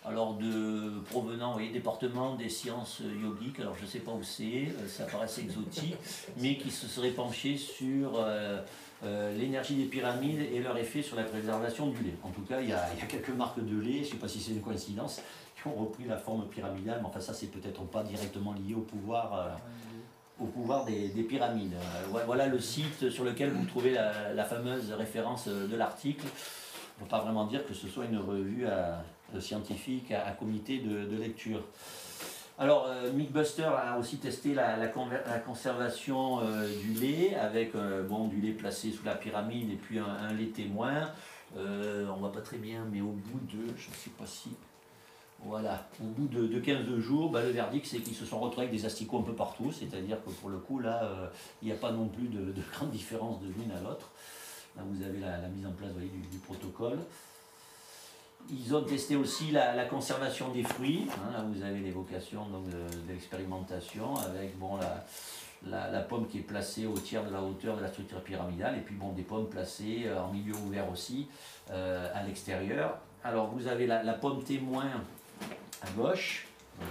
alors de provenant, vous voyez, département des sciences yogiques, alors je sais pas où c'est, euh, ça paraît exotique, mais qui se serait penché sur euh, euh, l'énergie des pyramides et leur effet sur la préservation du lait. En tout cas, il y a, il y a quelques marques de lait, je ne sais pas si c'est une coïncidence, qui ont repris la forme pyramidale, mais enfin ça c'est peut-être pas directement lié au pouvoir, euh, au pouvoir des, des pyramides. Euh, voilà le site sur lequel vous trouvez la, la fameuse référence euh, de l'article. On ne peut pas vraiment dire que ce soit une revue à- euh, scientifique à, comité de, lecture. Alors, euh, Mythbuster a aussi testé la, conservation euh, du lait avec euh, bon, du lait placé sous la pyramide et puis un, lait témoin. On voit pas très bien, mais au bout de, je ne sais pas si, voilà, au bout de, de 15 jours, bah, le verdict c'est qu'ils se sont retrouvés avec des asticots un peu partout, c'est-à-dire que pour le coup là, il n'y a pas non plus de, de grande différence de l'une à l'autre. Là vous avez la, mise en place du protocole. Ils ont testé aussi la, conservation des fruits. hein, là, vous avez l'évocation donc, de, de l'expérimentation avec bon, la, la, pomme qui est placée au tiers de la hauteur de la structure pyramidale et puis bon, des pommes placées euh, en milieu ouvert aussi euh, à l'extérieur. Alors vous avez la, pomme témoin à gauche,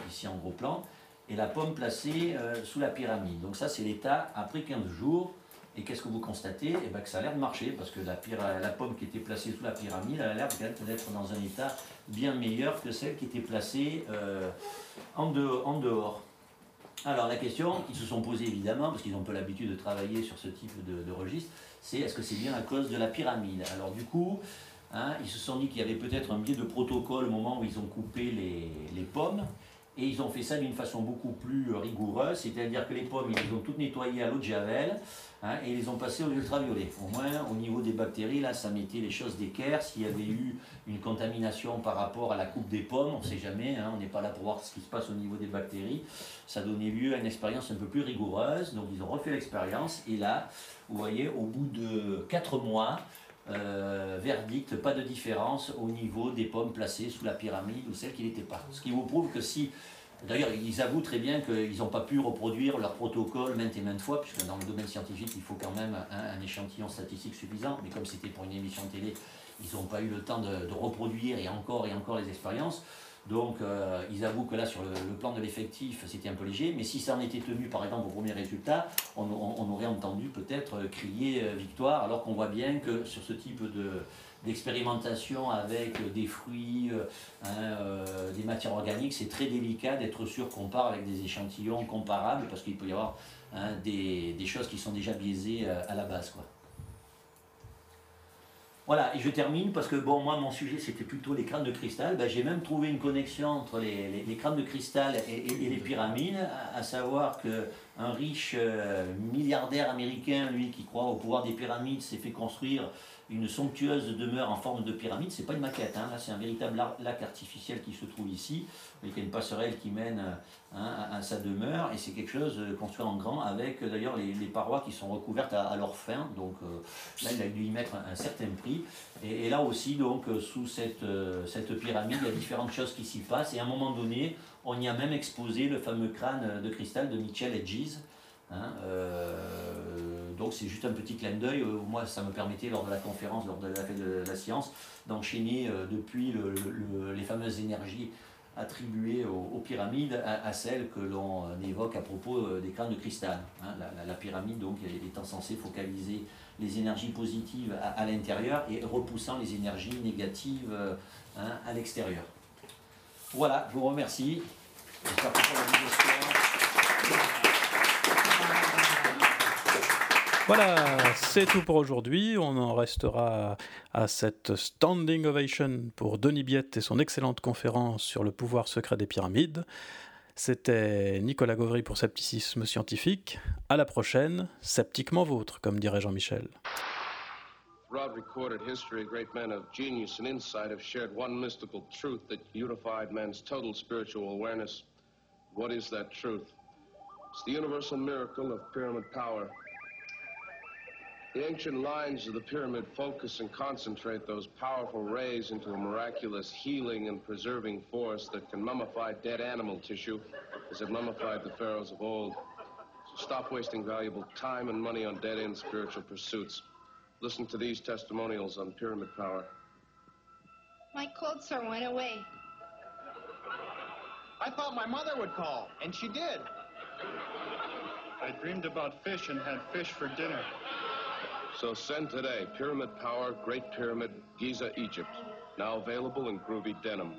ici en gros plan, et la pomme placée euh, sous la pyramide. Donc ça c'est l'état après 15 jours. Et qu'est-ce que vous constatez? Eh ben, Que ça a l'air de marcher, parce que la, la pomme qui était placée sous la pyramide, a l'air d'être dans un état bien meilleur que celle qui était placée euh, en, dehors. Alors la question qu'ils se sont posées évidemment, parce qu'ils ont peu l'habitude de travailler sur ce type de, de registre, c'est est-ce que c'est bien à cause de la pyramide? Alors du coup, hein, ils se sont dit qu'il y avait peut-être un biais de protocole au moment où ils ont coupé les, les pommes, et ils ont fait ça d'une façon beaucoup plus rigoureuse, c'est-à-dire que les pommes, ils les ont toutes nettoyées à l'eau de javel, hein, et ils les ont passées au ultraviolet. Au moins, au niveau des bactéries, là, ça mettait les choses d'équerre. S'il y avait eu une contamination par rapport à la coupe des pommes, on ne sait jamais, hein, on n'est pas là pour voir ce qui se passe au niveau des bactéries, ça donnait lieu à une expérience un peu plus rigoureuse. Donc ils ont refait l'expérience, et là, vous voyez, au bout de 4 mois, euh, verdict, pas de différence au niveau des pommes placées sous la pyramide ou celles qui n'étaient pas. Ce qui vous prouve que si, d'ailleurs ils avouent très bien qu'ils n'ont pas pu reproduire leur protocole maintes et maintes fois, puisque dans le domaine scientifique il faut quand même un, échantillon statistique suffisant, mais comme c'était pour une émission télé, ils n'ont pas eu le temps de reproduire et encore et encore les expériences. Donc euh, ils avouent que là sur le, plan de l'effectif c'était un peu léger, mais si ça en était tenu par exemple au premier résultat, on, aurait entendu peut-être euh, crier euh, victoire, alors qu'on voit bien que sur ce type de d'expérimentation avec des fruits, hein, des matières organiques, c'est très délicat d'être sûr qu'on part avec des échantillons comparables parce qu'il peut y avoir hein, des, choses qui sont déjà biaisées à la base. Voilà, et je termine parce que bon, moi, mon sujet c'était plutôt les crânes de cristal. Ben, J'ai même trouvé une connexion entre les, crânes de cristal et, les pyramides, à, à savoir qu'un riche euh, milliardaire américain, lui, qui croit au pouvoir des pyramides, s'est fait construire une somptueuse demeure en forme de pyramide. C'est pas une maquette, hein, là c'est un véritable lac artificiel qui se trouve ici, avec une passerelle qui mène hein, à, sa demeure, et c'est quelque chose euh, construit en grand avec euh, d'ailleurs les, parois qui sont recouvertes à, à leur fin. Donc euh, là il a dû y mettre un, certain prix. Et, là aussi, donc, euh, sous cette, euh, pyramide, il y a différentes choses qui s'y passent. Et à un moment donné, on y a même exposé le fameux crâne de cristal de Mitchell Hedges. Hein, euh, donc c'est juste un petit clin d'œil. Euh, moi, ça me permettait, lors de la conférence, lors de la fête de la science, d'enchaîner euh, depuis le- le- le- les fameuses énergies attribuées aux, pyramides à, celles que l'on évoque à propos des crânes de cristal. hein. La, pyramide, donc, étant censée focaliser les énergies positives à, l'intérieur et repoussant les énergies négatives hein, à l'extérieur. Voilà, je vous remercie. J'espère que ça va vous inspirer. Voilà, c'est tout pour aujourd'hui. On en restera à cette standing ovation pour Denis Biette et son excellente conférence sur le pouvoir secret des pyramides. C'était Nicolas Gauvry pour Scepticisme Scientifique. À la prochaine, sceptiquement vôtre, comme dirait Jean-Michel. Throughout recorded history, great men of genius and insight have shared one mystical truth that unified man's total spiritual awareness. What is that truth? It's the universal miracle of pyramid power. The ancient lines of the pyramid focus and concentrate those powerful rays into a miraculous healing and preserving force that can mummify dead animal tissue as it mummified the pharaohs of old. So stop wasting valuable time and money on dead-end spiritual pursuits. Listen to these testimonials on pyramid power. My cold sore went away. I thought my mother would call, and she did. I dreamed about fish and had fish for dinner. So send today Pyramid Power, Great Pyramid, Giza, Egypt. Now available in groovy denim.